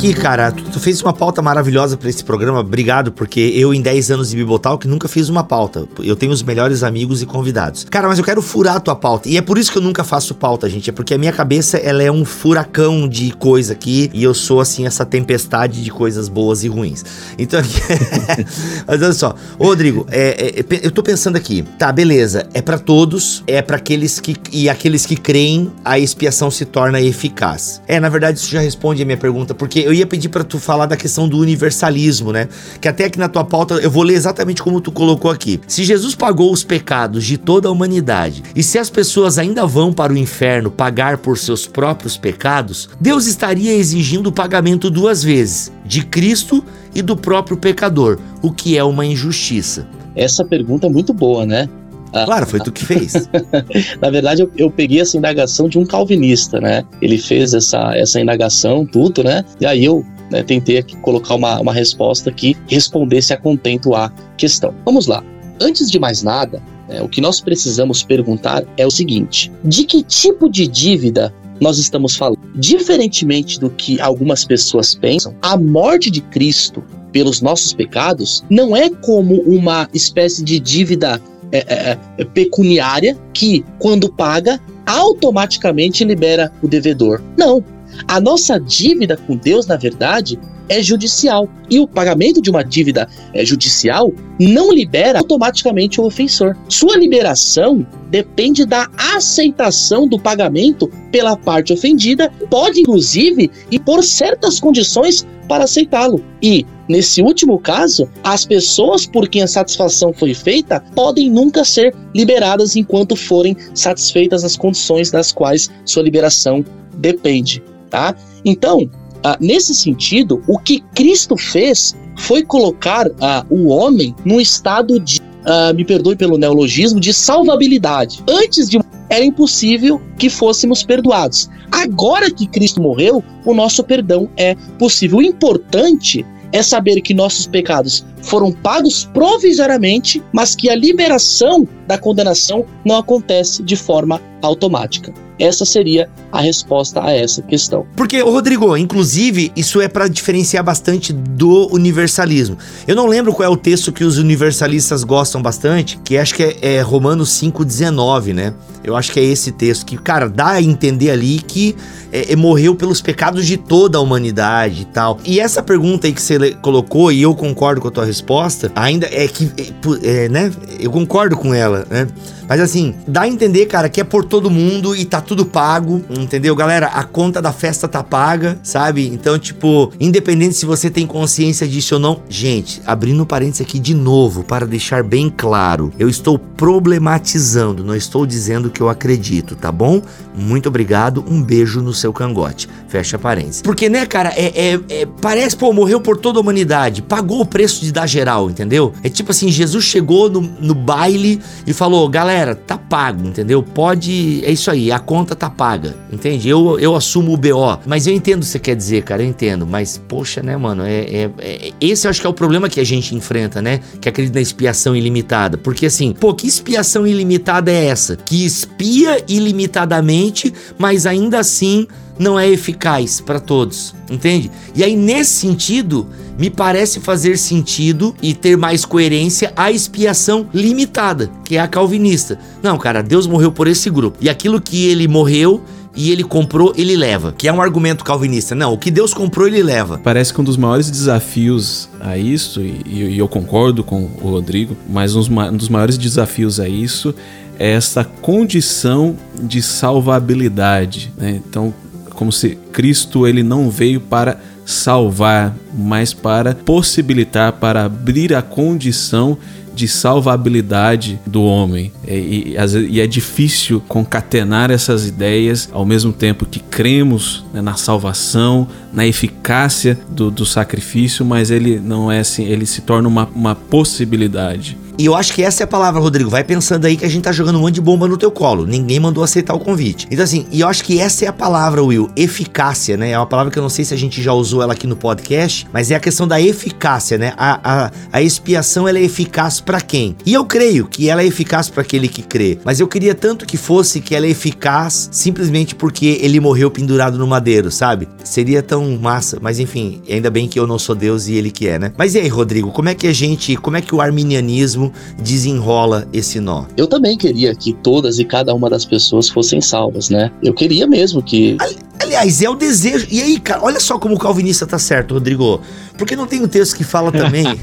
Aqui, cara, tu, tu fez uma pauta maravilhosa para esse programa. Obrigado, porque eu, em 10 anos de Bibotalk, nunca fiz uma pauta. Eu tenho os melhores amigos e convidados. Cara, mas eu quero furar a tua pauta. E é por isso que eu nunca faço pauta, gente. É porque a minha cabeça, ela é um furacão de coisa aqui. E eu sou, assim, essa tempestade de coisas boas e ruins. Então, mas olha só. Ô, Rodrigo, é, é, eu tô pensando aqui. Tá, beleza. É para todos. É para aqueles que... E aqueles que creem, a expiação se torna eficaz. É, na verdade, isso já responde a minha pergunta. Porque eu ia pedir para tu falar da questão do universalismo, né? Que até aqui na tua pauta eu vou ler exatamente como tu colocou aqui. Se Jesus pagou os pecados de toda a humanidade e se as pessoas ainda vão para o inferno pagar por seus próprios pecados, Deus estaria exigindo o pagamento duas vezes, de Cristo e do próprio pecador, o que é uma injustiça. Essa pergunta é muito boa, né? Ah, claro, foi tu que fez. Na verdade, eu, eu, peguei essa indagação de um calvinista, né? Ele fez essa, essa indagação, tudo, né? E aí eu né, tentei aqui colocar uma, uma resposta que respondesse a contento à questão. Vamos lá. Antes de mais nada, né, o que nós precisamos perguntar é o seguinte: de que tipo de dívida nós estamos falando? Diferentemente do que algumas pessoas pensam, a morte de Cristo pelos nossos pecados não é como uma espécie de dívida é, é, é pecuniária que, quando paga, automaticamente libera o devedor. Não. A nossa dívida com Deus, na verdade, é judicial. E o pagamento de uma dívida é, judicial não libera automaticamente o ofensor. Sua liberação depende da aceitação do pagamento pela parte ofendida, pode inclusive impor certas condições para aceitá-lo. E, nesse último caso, as pessoas por quem a satisfação foi feita podem nunca ser liberadas enquanto forem satisfeitas as condições das quais sua liberação depende tá? Então, ah, nesse sentido, o que Cristo fez foi colocar ah, o homem num estado de, ah, me perdoe pelo neologismo, de salvabilidade. Antes de era impossível que fôssemos perdoados. Agora que Cristo morreu, o nosso perdão é possível. O importante é saber que nossos pecados foram pagos provisoriamente, mas que a liberação da condenação não acontece de forma automática. Essa seria a resposta a essa questão. Porque, Rodrigo, inclusive, isso é para diferenciar bastante do universalismo. Eu não lembro qual é o texto que os universalistas gostam bastante, que acho que é, é Romanos 5,19, né? Eu acho que é esse texto que, cara, dá a entender ali que é, é, morreu pelos pecados de toda a humanidade e tal. E essa pergunta aí que você colocou, e eu concordo com a tua resposta, ainda é que, é, é né? Eu concordo com ela, né? Mas assim, dá a entender, cara, que é por todo mundo e tá tudo pago, entendeu? Galera, a conta da festa tá paga, sabe? Então, tipo, independente se você tem consciência disso ou não, gente, abrindo parênteses aqui de novo para deixar bem claro, eu estou problematizando, não estou dizendo que eu acredito, tá bom? Muito obrigado, um beijo no seu cangote. Fecha parênteses. Porque, né, cara, é, é, é, parece, pô, morreu por toda a humanidade, pagou o preço de dar geral, entendeu? É tipo assim, Jesus chegou no, no baile e falou, galera, galera, tá pago, entendeu? Pode. É isso aí, a conta tá paga, entende? Eu, eu assumo o BO. Mas eu entendo o que você quer dizer, cara, eu entendo. Mas, poxa, né, mano? É, é, é, esse eu acho que é o problema que a gente enfrenta, né? Que acredita na expiação ilimitada. Porque assim, pô, que expiação ilimitada é essa? Que expia ilimitadamente, mas ainda assim não é eficaz para todos, entende? E aí, nesse sentido, me parece fazer sentido e ter mais coerência a expiação limitada, que é a calvinista. Não, cara, Deus morreu por esse grupo. E aquilo que ele morreu e ele comprou, ele leva. Que é um argumento calvinista. Não, o que Deus comprou, ele leva. Parece que um dos maiores desafios a isso, e, e eu concordo com o Rodrigo, mas um dos maiores desafios a isso é essa condição de salvabilidade. Né? Então, como se Cristo ele não veio para salvar, mas para possibilitar, para abrir a condição de salvabilidade do homem. E, e, e, é difícil concatenar essas ideias ao mesmo tempo que cremos né, na salvação, na eficácia do, do, sacrifício, mas ele não é assim, ele se torna uma, uma possibilidade. E eu acho que essa é a palavra, Rodrigo. Vai pensando aí que a gente tá jogando um monte de bomba no teu colo. Ninguém mandou aceitar o convite. Então, assim, e eu acho que essa é a palavra, Will. Eficácia, né? É uma palavra que eu não sei se a gente já usou ela aqui no podcast, mas é a questão da eficácia, né? A, a, a expiação, ela é eficaz para quem? E eu creio que ela é eficaz para aquele que crê. Mas eu queria tanto que fosse que ela é eficaz simplesmente porque ele morreu pendurado no madeiro, sabe? Seria tão massa. Mas enfim, ainda bem que eu não sou Deus e ele que é, né? Mas e aí, Rodrigo, como é que a gente, como é que o arminianismo desenrola esse nó? Eu também queria que todas e cada uma das pessoas fossem salvas, né? Eu queria mesmo que. Aliás, é o desejo. E aí, cara, olha só como o calvinista tá certo, Rodrigo. Porque não tem um texto que fala também.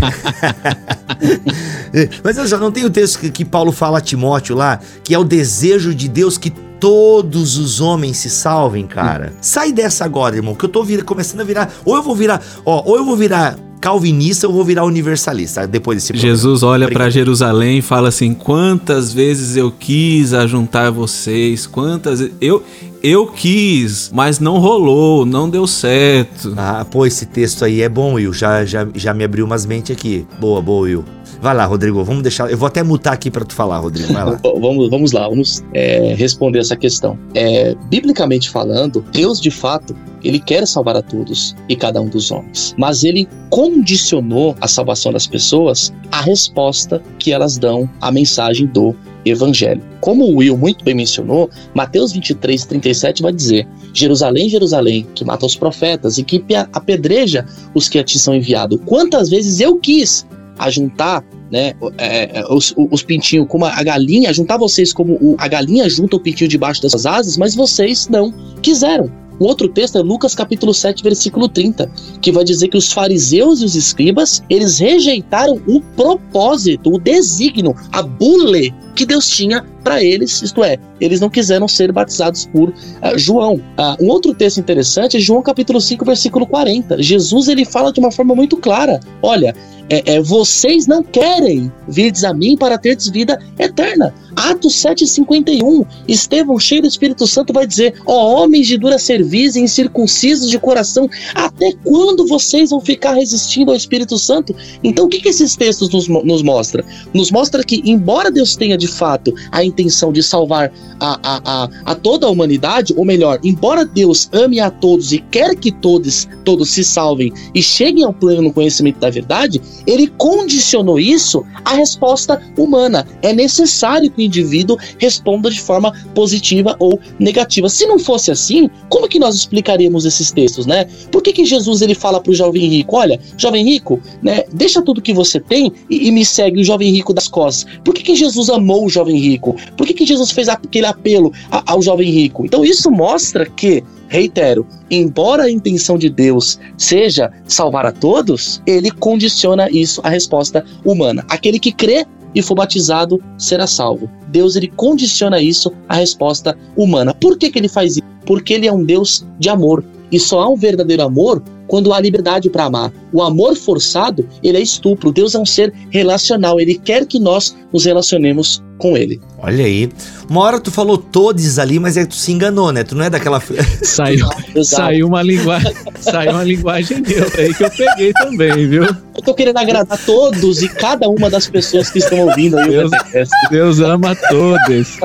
Mas eu já não tem o texto que, que Paulo fala a Timóteo lá, que é o desejo de Deus que todos os homens se salvem, cara. Sai dessa agora, irmão, que eu tô vir, começando a virar. Ou eu vou virar, ó, ou eu vou virar calvinista ou vou virar universalista depois desse programa. Jesus olha para Jerusalém e fala assim: "Quantas vezes eu quis ajuntar vocês, quantas eu eu quis, mas não rolou, não deu certo". Ah, pô, esse texto aí é bom, Will. Já já, já me abriu umas mentes aqui. Boa, boa, Will. Vai lá, Rodrigo, vamos deixar. Eu vou até mutar aqui para tu falar, Rodrigo. Vai lá. vamos, vamos lá, vamos é, responder essa questão. É, biblicamente falando, Deus de fato ele quer salvar a todos e cada um dos homens, mas ele condicionou a salvação das pessoas à resposta que elas dão à mensagem do evangelho. Como o Will muito bem mencionou, Mateus 23, 37 vai dizer: Jerusalém, Jerusalém, que mata os profetas e que apedreja os que a ti são enviados. Quantas vezes eu quis ajuntar né, é, é, os, os pintinhos como a galinha, juntar vocês como o, a galinha junta o pintinho debaixo das asas, mas vocês não quiseram. O outro texto é Lucas capítulo 7, versículo 30, que vai dizer que os fariseus e os escribas, eles rejeitaram o propósito, o desígnio, a bule que Deus tinha para eles, isto é, eles não quiseram ser batizados por uh, João. Uh, um outro texto interessante é João capítulo 5, versículo 40. Jesus ele fala de uma forma muito clara: olha, é, é, vocês não querem vir a mim para ter vida eterna. Atos 7,51, Estevão, cheio do Espírito Santo, vai dizer: Ó oh, homens de dura cerviz e incircuncisos de coração, até quando vocês vão ficar resistindo ao Espírito Santo? Então, o que, que esses textos nos, nos mostram? Nos mostra que, embora Deus tenha de fato a intenção de salvar a, a, a, a toda a humanidade, ou melhor, embora Deus ame a todos e quer que todos, todos se salvem e cheguem ao pleno conhecimento da verdade, ele condicionou isso à resposta humana. É necessário que o indivíduo responda de forma positiva ou negativa. Se não fosse assim, como que nós explicaríamos esses textos, né? Por que, que Jesus ele fala para o jovem rico, olha, jovem rico, né, deixa tudo que você tem e, e me segue o jovem rico das costas. Por que, que Jesus amou o jovem rico? Por que, que Jesus fez aquele apelo ao jovem rico? Então isso mostra que Reitero, embora a intenção de Deus seja salvar a todos, ele condiciona isso à resposta humana. Aquele que crê e for batizado será salvo. Deus ele condiciona isso à resposta humana. Por que, que ele faz isso? Porque ele é um Deus de amor. E só há um verdadeiro amor quando há liberdade para amar. O amor forçado, ele é estupro. Deus é um ser relacional, ele quer que nós nos relacionemos com ele. Olha aí. Uma hora tu falou todes ali, mas é que tu se enganou, né? Tu não é daquela. Saiu, saiu uma linguagem. Saiu uma linguagem neutra aí que eu peguei também, viu? Eu tô querendo agradar todos e cada uma das pessoas que estão ouvindo aí Deus, o Deus ama todos.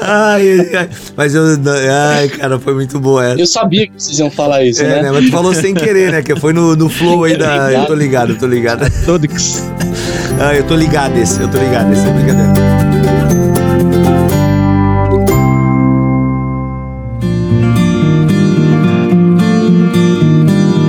Ai, ai, mas eu. Ai, cara, foi muito boa essa. Eu sabia que vocês iam falar isso, é, né? né? Mas tu falou sem querer, né? Que foi no, no flow aí da. Eu tô ligado, eu tô ligado. Todos. Ah, eu tô ligado esse, eu tô ligado esse, é brincadeira.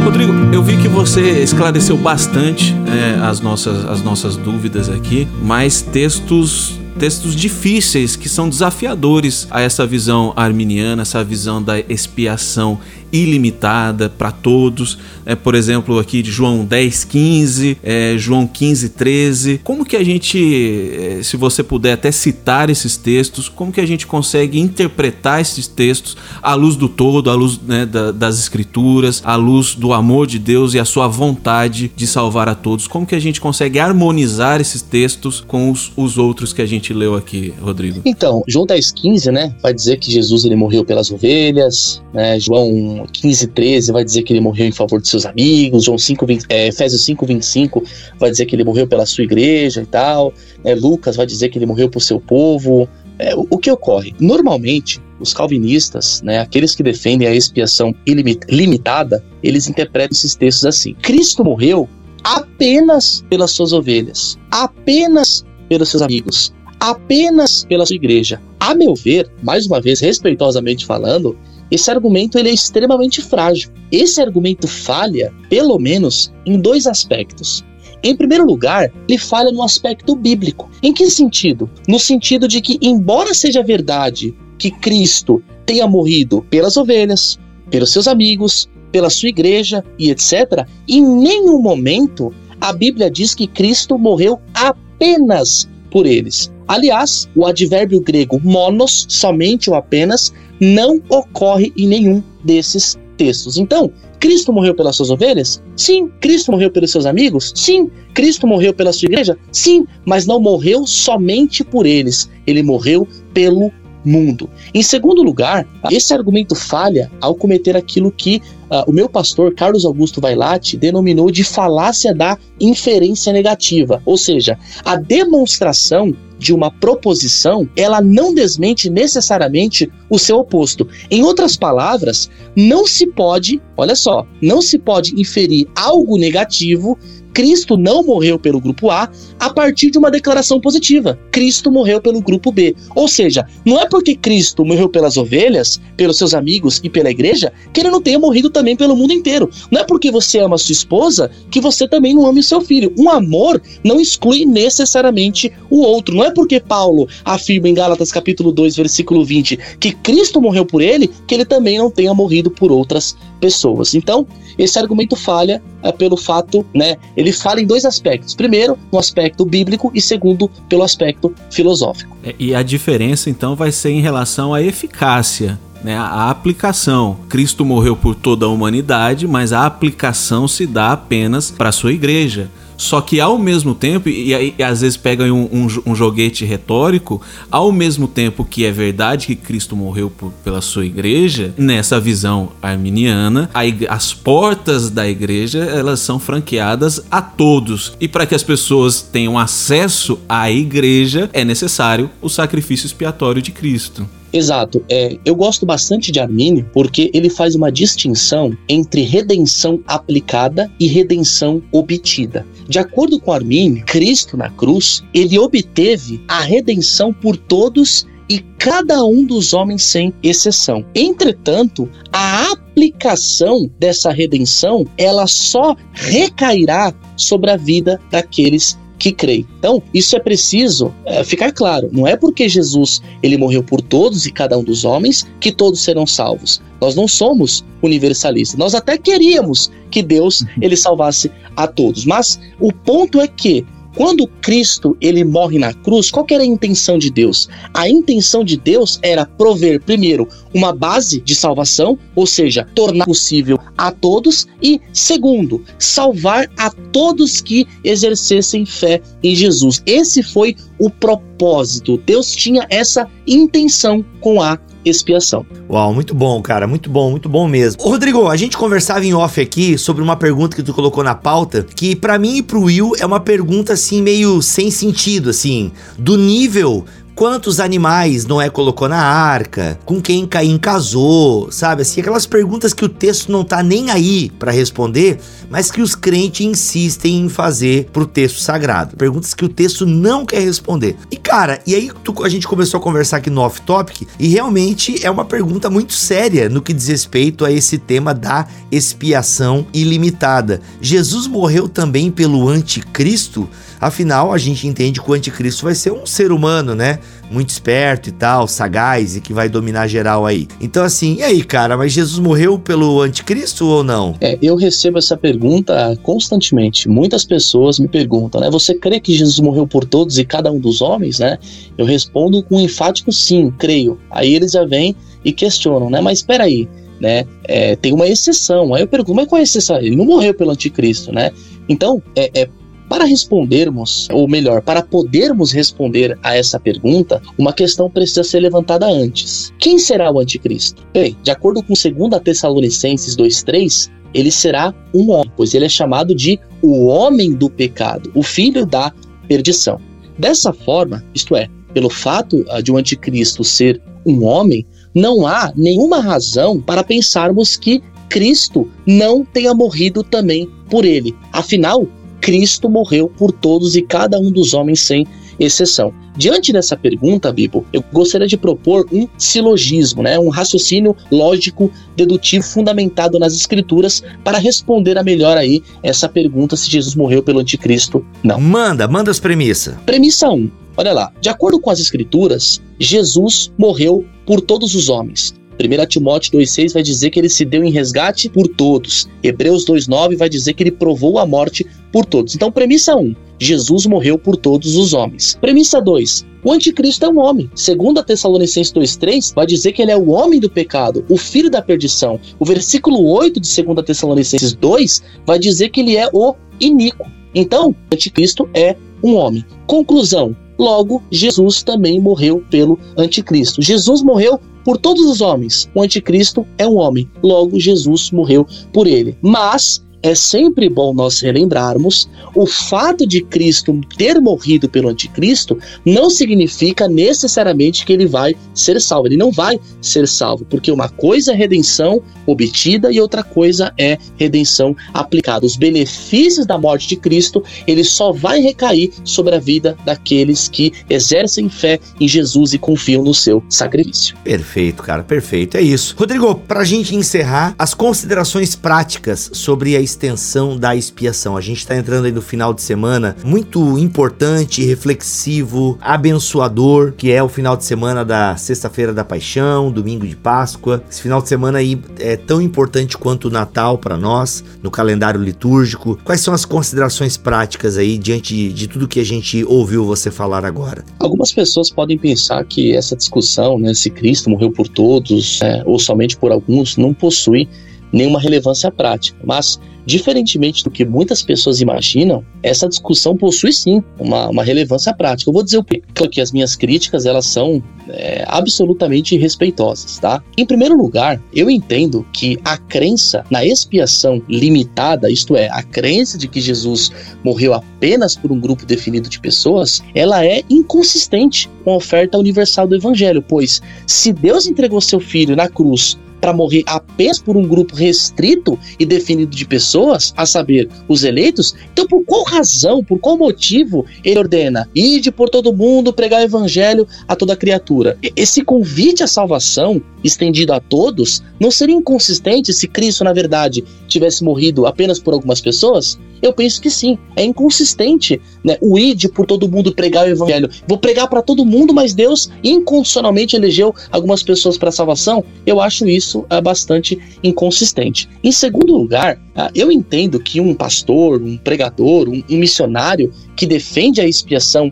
Rodrigo, eu vi que você esclareceu bastante é, as, nossas, as nossas dúvidas aqui, mas textos textos difíceis que são desafiadores a essa visão arminiana, essa visão da expiação ilimitada para todos. É, por exemplo, aqui de João 10, 15, é, João 15, 13. Como que a gente, é, se você puder até citar esses textos, como que a gente consegue interpretar esses textos à luz do todo, à luz né, da, das escrituras, à luz do amor de Deus e a sua vontade de salvar a todos? Como que a gente consegue harmonizar esses textos com os, os outros que a gente gente leu aqui, Rodrigo? Então, João 10,15, né, vai dizer que Jesus ele morreu pelas ovelhas, né, João 15,13 vai dizer que ele morreu em favor de seus amigos, João 5, 20, é, Efésios 5,25 vai dizer que ele morreu pela sua igreja e tal, né, Lucas vai dizer que ele morreu por seu povo. É, o, que ocorre? Normalmente, os calvinistas, né, aqueles que defendem a expiação ilimitada, eles interpretam esses textos assim: Cristo morreu apenas pelas suas ovelhas, apenas pelos seus amigos, apenas pela sua igreja. A meu ver, mais uma vez, respeitosamente falando, esse argumento ele é extremamente frágil. Esse argumento falha, pelo menos, em dois aspectos. Em primeiro lugar, ele falha no aspecto bíblico. Em que sentido? No sentido de que, embora seja verdade que Cristo tenha morrido pelas ovelhas, pelos seus amigos, pela sua igreja e etc., em nenhum momento a Bíblia diz que Cristo morreu apenas por eles. Aliás, o advérbio grego monos, somente ou apenas, não ocorre em nenhum desses textos. Então, Cristo morreu pelas suas ovelhas? Sim. Cristo morreu pelos seus amigos? Sim. Cristo morreu pela sua igreja? Sim. Mas não morreu somente por eles. Ele morreu pelo mundo. Em segundo lugar, esse argumento falha ao cometer aquilo que uh, o meu pastor Carlos Augusto Vailate denominou de falácia da inferência negativa, ou seja, a demonstração de uma proposição, ela não desmente necessariamente o seu oposto. Em outras palavras, não se pode, olha só, não se pode inferir algo negativo Cristo não morreu pelo grupo A a partir de uma declaração positiva. Cristo morreu pelo grupo B. Ou seja, não é porque Cristo morreu pelas ovelhas, pelos seus amigos e pela igreja, que ele não tenha morrido também pelo mundo inteiro. Não é porque você ama sua esposa que você também não ama o seu filho. Um amor não exclui necessariamente o outro. Não é porque Paulo afirma em Gálatas capítulo 2, versículo 20, que Cristo morreu por ele, que ele também não tenha morrido por outras pessoas. Então, esse argumento falha é, pelo fato, né? Ele fala em dois aspectos. Primeiro, no aspecto bíblico e segundo, pelo aspecto filosófico. É, e a diferença então vai ser em relação à eficácia. Né, a aplicação. Cristo morreu por toda a humanidade, mas a aplicação se dá apenas para a sua igreja. Só que ao mesmo tempo, e, e, às vezes pega um, um, um, joguete retórico, ao mesmo tempo que é verdade que Cristo morreu por, pela sua igreja, nessa visão arminiana, as portas da igreja elas são franqueadas a todos. E para que as pessoas tenham acesso à igreja, é necessário o sacrifício expiatório de Cristo. Exato. É, eu gosto bastante de Armínio porque ele faz uma distinção entre redenção aplicada e redenção obtida. De acordo com Armínio, Cristo na cruz, ele obteve a redenção por todos e cada um dos homens sem exceção. Entretanto, a aplicação dessa redenção, ela só recairá sobre a vida daqueles que creem. Então, isso é preciso é, ficar claro. Não é porque Jesus ele morreu por todos e cada um dos homens que todos serão salvos. Nós não somos universalistas. Nós até queríamos que Deus ele salvasse a todos. Mas o ponto é que quando Cristo ele morre na cruz, qual era a intenção de Deus? A intenção de Deus era prover primeiro uma base de salvação, ou seja, tornar possível a todos e segundo, salvar a todos que exercessem fé em Jesus. Esse foi o propósito. Deus tinha essa intenção com a expiação. Uau, muito bom, cara, muito bom, muito bom mesmo. Ô, Rodrigo, a gente conversava em off aqui sobre uma pergunta que tu colocou na pauta, que para mim e pro Will é uma pergunta assim meio sem sentido, assim, do nível quantos animais Noé colocou na arca, com quem Caim casou, sabe? Assim, aquelas perguntas que o texto não tá nem aí para responder, mas que os crentes insistem em fazer pro texto sagrado. Perguntas que o texto não quer responder. E cara, e aí tu, a gente começou a conversar aqui no off topic e realmente é uma pergunta muito séria no que diz respeito a esse tema da expiação ilimitada. Jesus morreu também pelo anticristo? Afinal, a gente entende que o anticristo vai ser um ser humano, né? Muito esperto e tal, sagaz e que vai dominar geral aí. Então, assim, e aí, cara, mas Jesus morreu pelo anticristo ou não? É, eu recebo essa pergunta constantemente. Muitas pessoas me perguntam, né? Você crê que Jesus morreu por todos e cada um dos homens, né? Eu respondo com um enfático sim, creio. Aí eles já vêm e questionam, né? Mas espera aí, né? É, tem uma exceção. Aí eu pergunto, mas qual é a exceção? Ele não morreu pelo anticristo, né? Então, é, é Para respondermos, ou melhor, para podermos responder a essa pergunta, uma questão precisa ser levantada antes. Quem será o anticristo? Bem, de acordo com 2 Tessalonicenses 2:3, ele será um homem, pois ele é chamado de o homem do pecado, o filho da perdição. Dessa forma, isto é, pelo fato ah, de um anticristo ser um homem, não há nenhuma razão para pensarmos que Cristo não tenha morrido também por ele. Afinal, Cristo morreu por todos e cada um dos homens sem exceção. Diante dessa pergunta, Bibo, eu gostaria de propor um silogismo, né, um raciocínio lógico dedutivo fundamentado nas escrituras para responder a melhor aí essa pergunta se Jesus morreu pelo anticristo. Não. Manda, manda as premissas. Premissa 1. Olha lá, de acordo com as escrituras, Jesus morreu por todos os homens. 1 Timóteo 2,6 vai dizer que ele se deu em resgate por todos. Hebreus 2,9 vai dizer que ele provou a morte por todos. Então, premissa 1: Jesus morreu por todos os homens. Premissa 2: o anticristo é um homem. Segundo a Tessalonicenses 2:3, vai dizer que ele é o homem do pecado, o filho da perdição. O versículo 8 de 2 Tessalonicenses 2 vai dizer que ele é o iníquo. Então, o anticristo é um homem. Conclusão: Logo, Jesus também morreu pelo anticristo. Jesus morreu por todos os homens. O anticristo é um homem. Logo, Jesus morreu por ele. Mas é sempre bom nós relembrarmos o fato de Cristo ter morrido pelo anticristo não significa necessariamente que ele vai ser salvo. Ele não vai ser salvo, porque uma coisa é redenção obtida e outra coisa é redenção aplicada. Os benefícios da morte de Cristo, ele só vai recair sobre a vida daqueles que exercem fé em Jesus e confiam no seu sacrifício. Perfeito, cara, perfeito. É isso. Rodrigo, para a gente encerrar, as considerações práticas sobre a extensão da expiação. A gente está entrando aí no final de semana muito importante, reflexivo, abençoador, que é o final de semana da Sexta-feira da Paixão, domingo de Páscoa. Esse final de semana aí é tão importante quanto o Natal para nós, no calendário litúrgico. Quais são as considerações práticas aí diante de, de tudo que a gente ouviu você falar agora? Algumas pessoas podem pensar que essa discussão, né, se Cristo morreu por todos é, ou somente por alguns, não possui nenhuma relevância prática. Mas Diferentemente do que muitas pessoas imaginam, essa discussão possui sim uma, uma relevância prática. Eu vou dizer o quê? Que as minhas críticas elas são é, absolutamente respeitosas, tá? Em primeiro lugar, eu entendo que a crença na expiação limitada, isto é, a crença de que Jesus morreu apenas por um grupo definido de pessoas, ela é inconsistente com a oferta universal do Evangelho, pois se Deus entregou seu filho na cruz para morrer apenas por um grupo restrito e definido de pessoas, a saber, os eleitos, então por qual razão, por qual motivo ele ordena ide por todo mundo pregar o evangelho a toda criatura? Esse convite à salvação estendido a todos não seria inconsistente se Cristo, na verdade, tivesse morrido apenas por algumas pessoas? Eu penso que sim, é inconsistente, né? O id por todo mundo pregar o evangelho. Vou pregar para todo mundo, mas Deus incondicionalmente elegeu algumas pessoas para salvação. Eu acho isso é, bastante inconsistente. Em segundo lugar, ah, eu entendo que um pastor, um pregador, um, missionário que defende a expiação,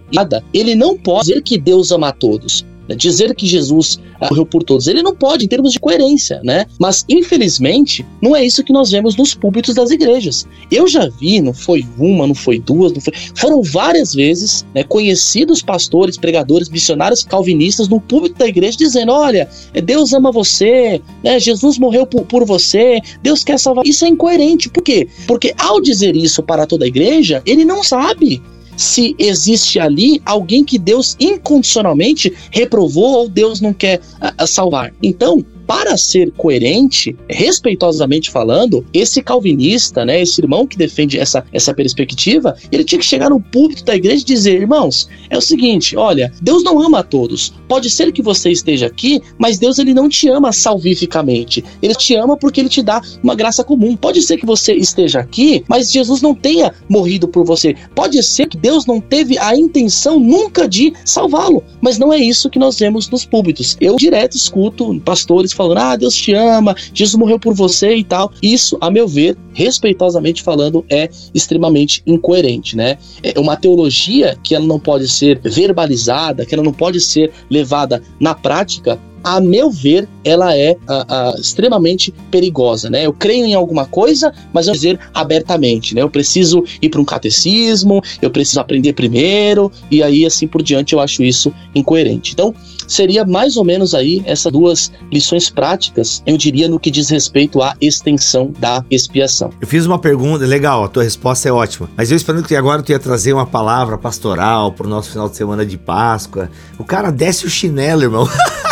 ele não pode dizer que Deus ama a todos. Né? Dizer que Jesus ah, morreu por todos, ele não pode em termos de coerência, né? Mas infelizmente não é isso que nós vemos nos púlpitos das igrejas. Eu já vi, não foi uma, não foi duas, não foi, foram várias vezes né, conhecidos pastores, pregadores, missionários calvinistas no púlpito da igreja dizendo: olha, Deus ama você, né? Jesus morreu por, por você, Deus quer salvar. Isso é incoerente. Por quê? Porque ao dizer isso para toda a igreja, ele não sabe se existe ali alguém que Deus incondicionalmente reprovou ou Deus não quer uh, salvar. Então, para ser coerente, respeitosamente falando, esse calvinista, né, esse irmão que defende essa, essa perspectiva, ele tinha que chegar no púlpito da igreja e dizer: irmãos, é o seguinte, olha, Deus não ama a todos. Pode ser que você esteja aqui, mas Deus ele não te ama salvificamente. Ele te ama porque ele te dá uma graça comum. Pode ser que você esteja aqui, mas Jesus não tenha morrido por você. Pode ser que Deus não teve a intenção nunca de salvá-lo, mas não é isso que nós vemos nos púlpitos. Eu direto escuto pastores falando, ah, Deus te ama, Jesus morreu por você e tal. Isso, a meu ver, respeitosamente falando, é extremamente incoerente, né? É uma teologia que ela não pode ser verbalizada, que ela não pode ser levada na prática, a meu ver, ela é a, a, extremamente perigosa, né? Eu creio em alguma coisa, mas eu dizer abertamente, né? Eu preciso ir para um catecismo, eu preciso aprender primeiro e aí assim por diante. Eu acho isso incoerente. Então, seria mais ou menos aí essas duas lições práticas, eu diria, no que diz respeito à extensão da expiação. Eu fiz uma pergunta, legal, a tua resposta é ótima, mas eu esperando que agora tu ia trazer uma palavra pastoral pro nosso final de semana de Páscoa. O cara desce o chinelo, irmão.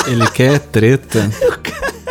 Ele quer treta.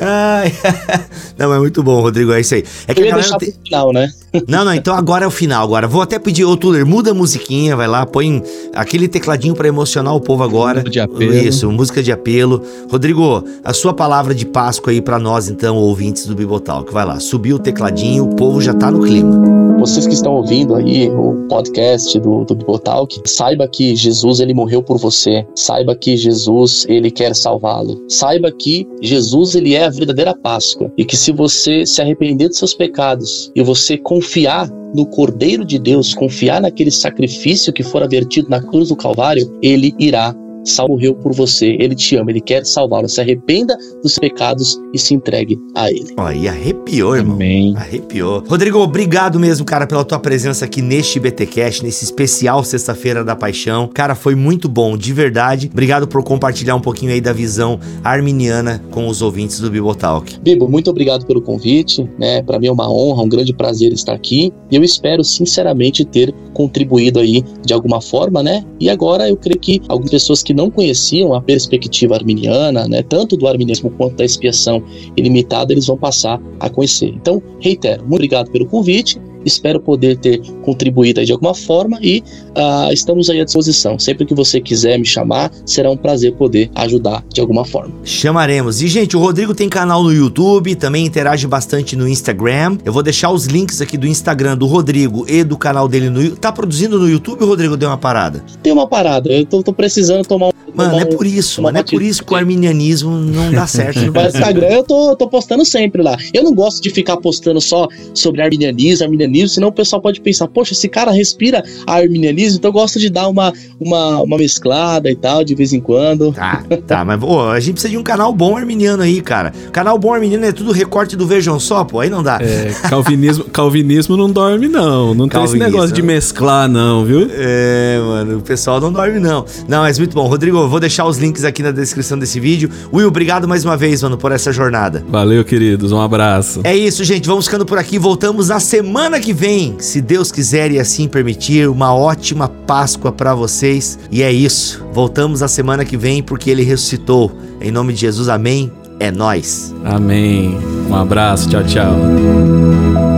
Ai, não, é muito bom, Rodrigo, é isso aí. É que Eu ia deixar te... pro final, né? Não, não, então agora é o final. Agora vou até pedir, ô Tuller, muda a musiquinha, vai lá, põe aquele tecladinho para emocionar o povo agora. Música de apelo. Isso, música de apelo. Rodrigo, a sua palavra de Páscoa aí para nós, então, ouvintes do Bibotalk. Vai lá, subiu o tecladinho, o povo já tá no clima. Vocês que estão ouvindo aí o podcast do, do Bibotalk, saiba que Jesus, ele morreu por você. Saiba que Jesus, ele quer salvá-lo. Saiba que Jesus, ele é a verdadeira Páscoa. E que se você se arrepender dos seus pecados e você confiar no Cordeiro de Deus, confiar naquele sacrifício que fora vertido na cruz do Calvário, ele irá Sal morreu por você, ele te ama, ele quer salvá-lo. Se arrependa dos pecados e se entregue a ele. Ó, e arrepiou, irmão. Amém. Arrepiou. Rodrigo, obrigado mesmo, cara, pela tua presença aqui neste BTcast, nesse especial Sexta-feira da Paixão. Cara, foi muito bom, de verdade. Obrigado por compartilhar um pouquinho aí da visão arminiana com os ouvintes do Bibotalk. Bibo, muito obrigado pelo convite, né? Para mim é uma honra, um grande prazer estar aqui. E eu espero sinceramente ter contribuído aí de alguma forma, né? E agora eu creio que algumas pessoas que não conheciam a perspectiva arminiana, né, tanto do arminismo quanto da expiação ilimitada, eles vão passar a conhecer. Então, reitero, muito obrigado pelo convite Espero poder ter contribuído de alguma forma e uh, estamos aí à disposição. Sempre que você quiser me chamar, será um prazer poder ajudar de alguma forma. Chamaremos. E, gente, o Rodrigo tem canal no YouTube, também interage bastante no Instagram. Eu vou deixar os links aqui do Instagram do Rodrigo e do canal dele no YouTube. Tá produzindo no YouTube, Rodrigo? Deu uma parada? Tem uma parada. Eu tô, tô precisando tomar Mano, é por isso, mano. É por isso que o arminianismo não dá certo. No Instagram eu tô, tô postando sempre lá. Eu não gosto de ficar postando só sobre arminianismo, arminianismo, senão o pessoal pode pensar, poxa, esse cara respira arminianismo, então eu gosto de dar uma, uma, uma mesclada e tal, de vez em quando. Tá, tá, mas pô, a gente precisa de um canal bom arminiano aí, cara. Canal bom arminiano é tudo recorte do Vejam Só, pô, aí não dá. É, calvinismo, calvinismo não dorme, não. Não tem esse negócio de mesclar, não, viu? É, mano, o pessoal não dorme, não. Não, mas muito bom. Rodrigo, vou deixar os links aqui na descrição desse vídeo. Will, obrigado mais uma vez, mano, por essa jornada. Valeu, queridos. Um abraço. É isso, gente. Vamos ficando por aqui. Voltamos na semana que vem, se Deus quiser e assim permitir. Uma ótima Páscoa para vocês. E é isso. Voltamos na semana que vem porque ele ressuscitou. Em nome de Jesus, amém. É nós. Amém. Um abraço. Tchau, tchau.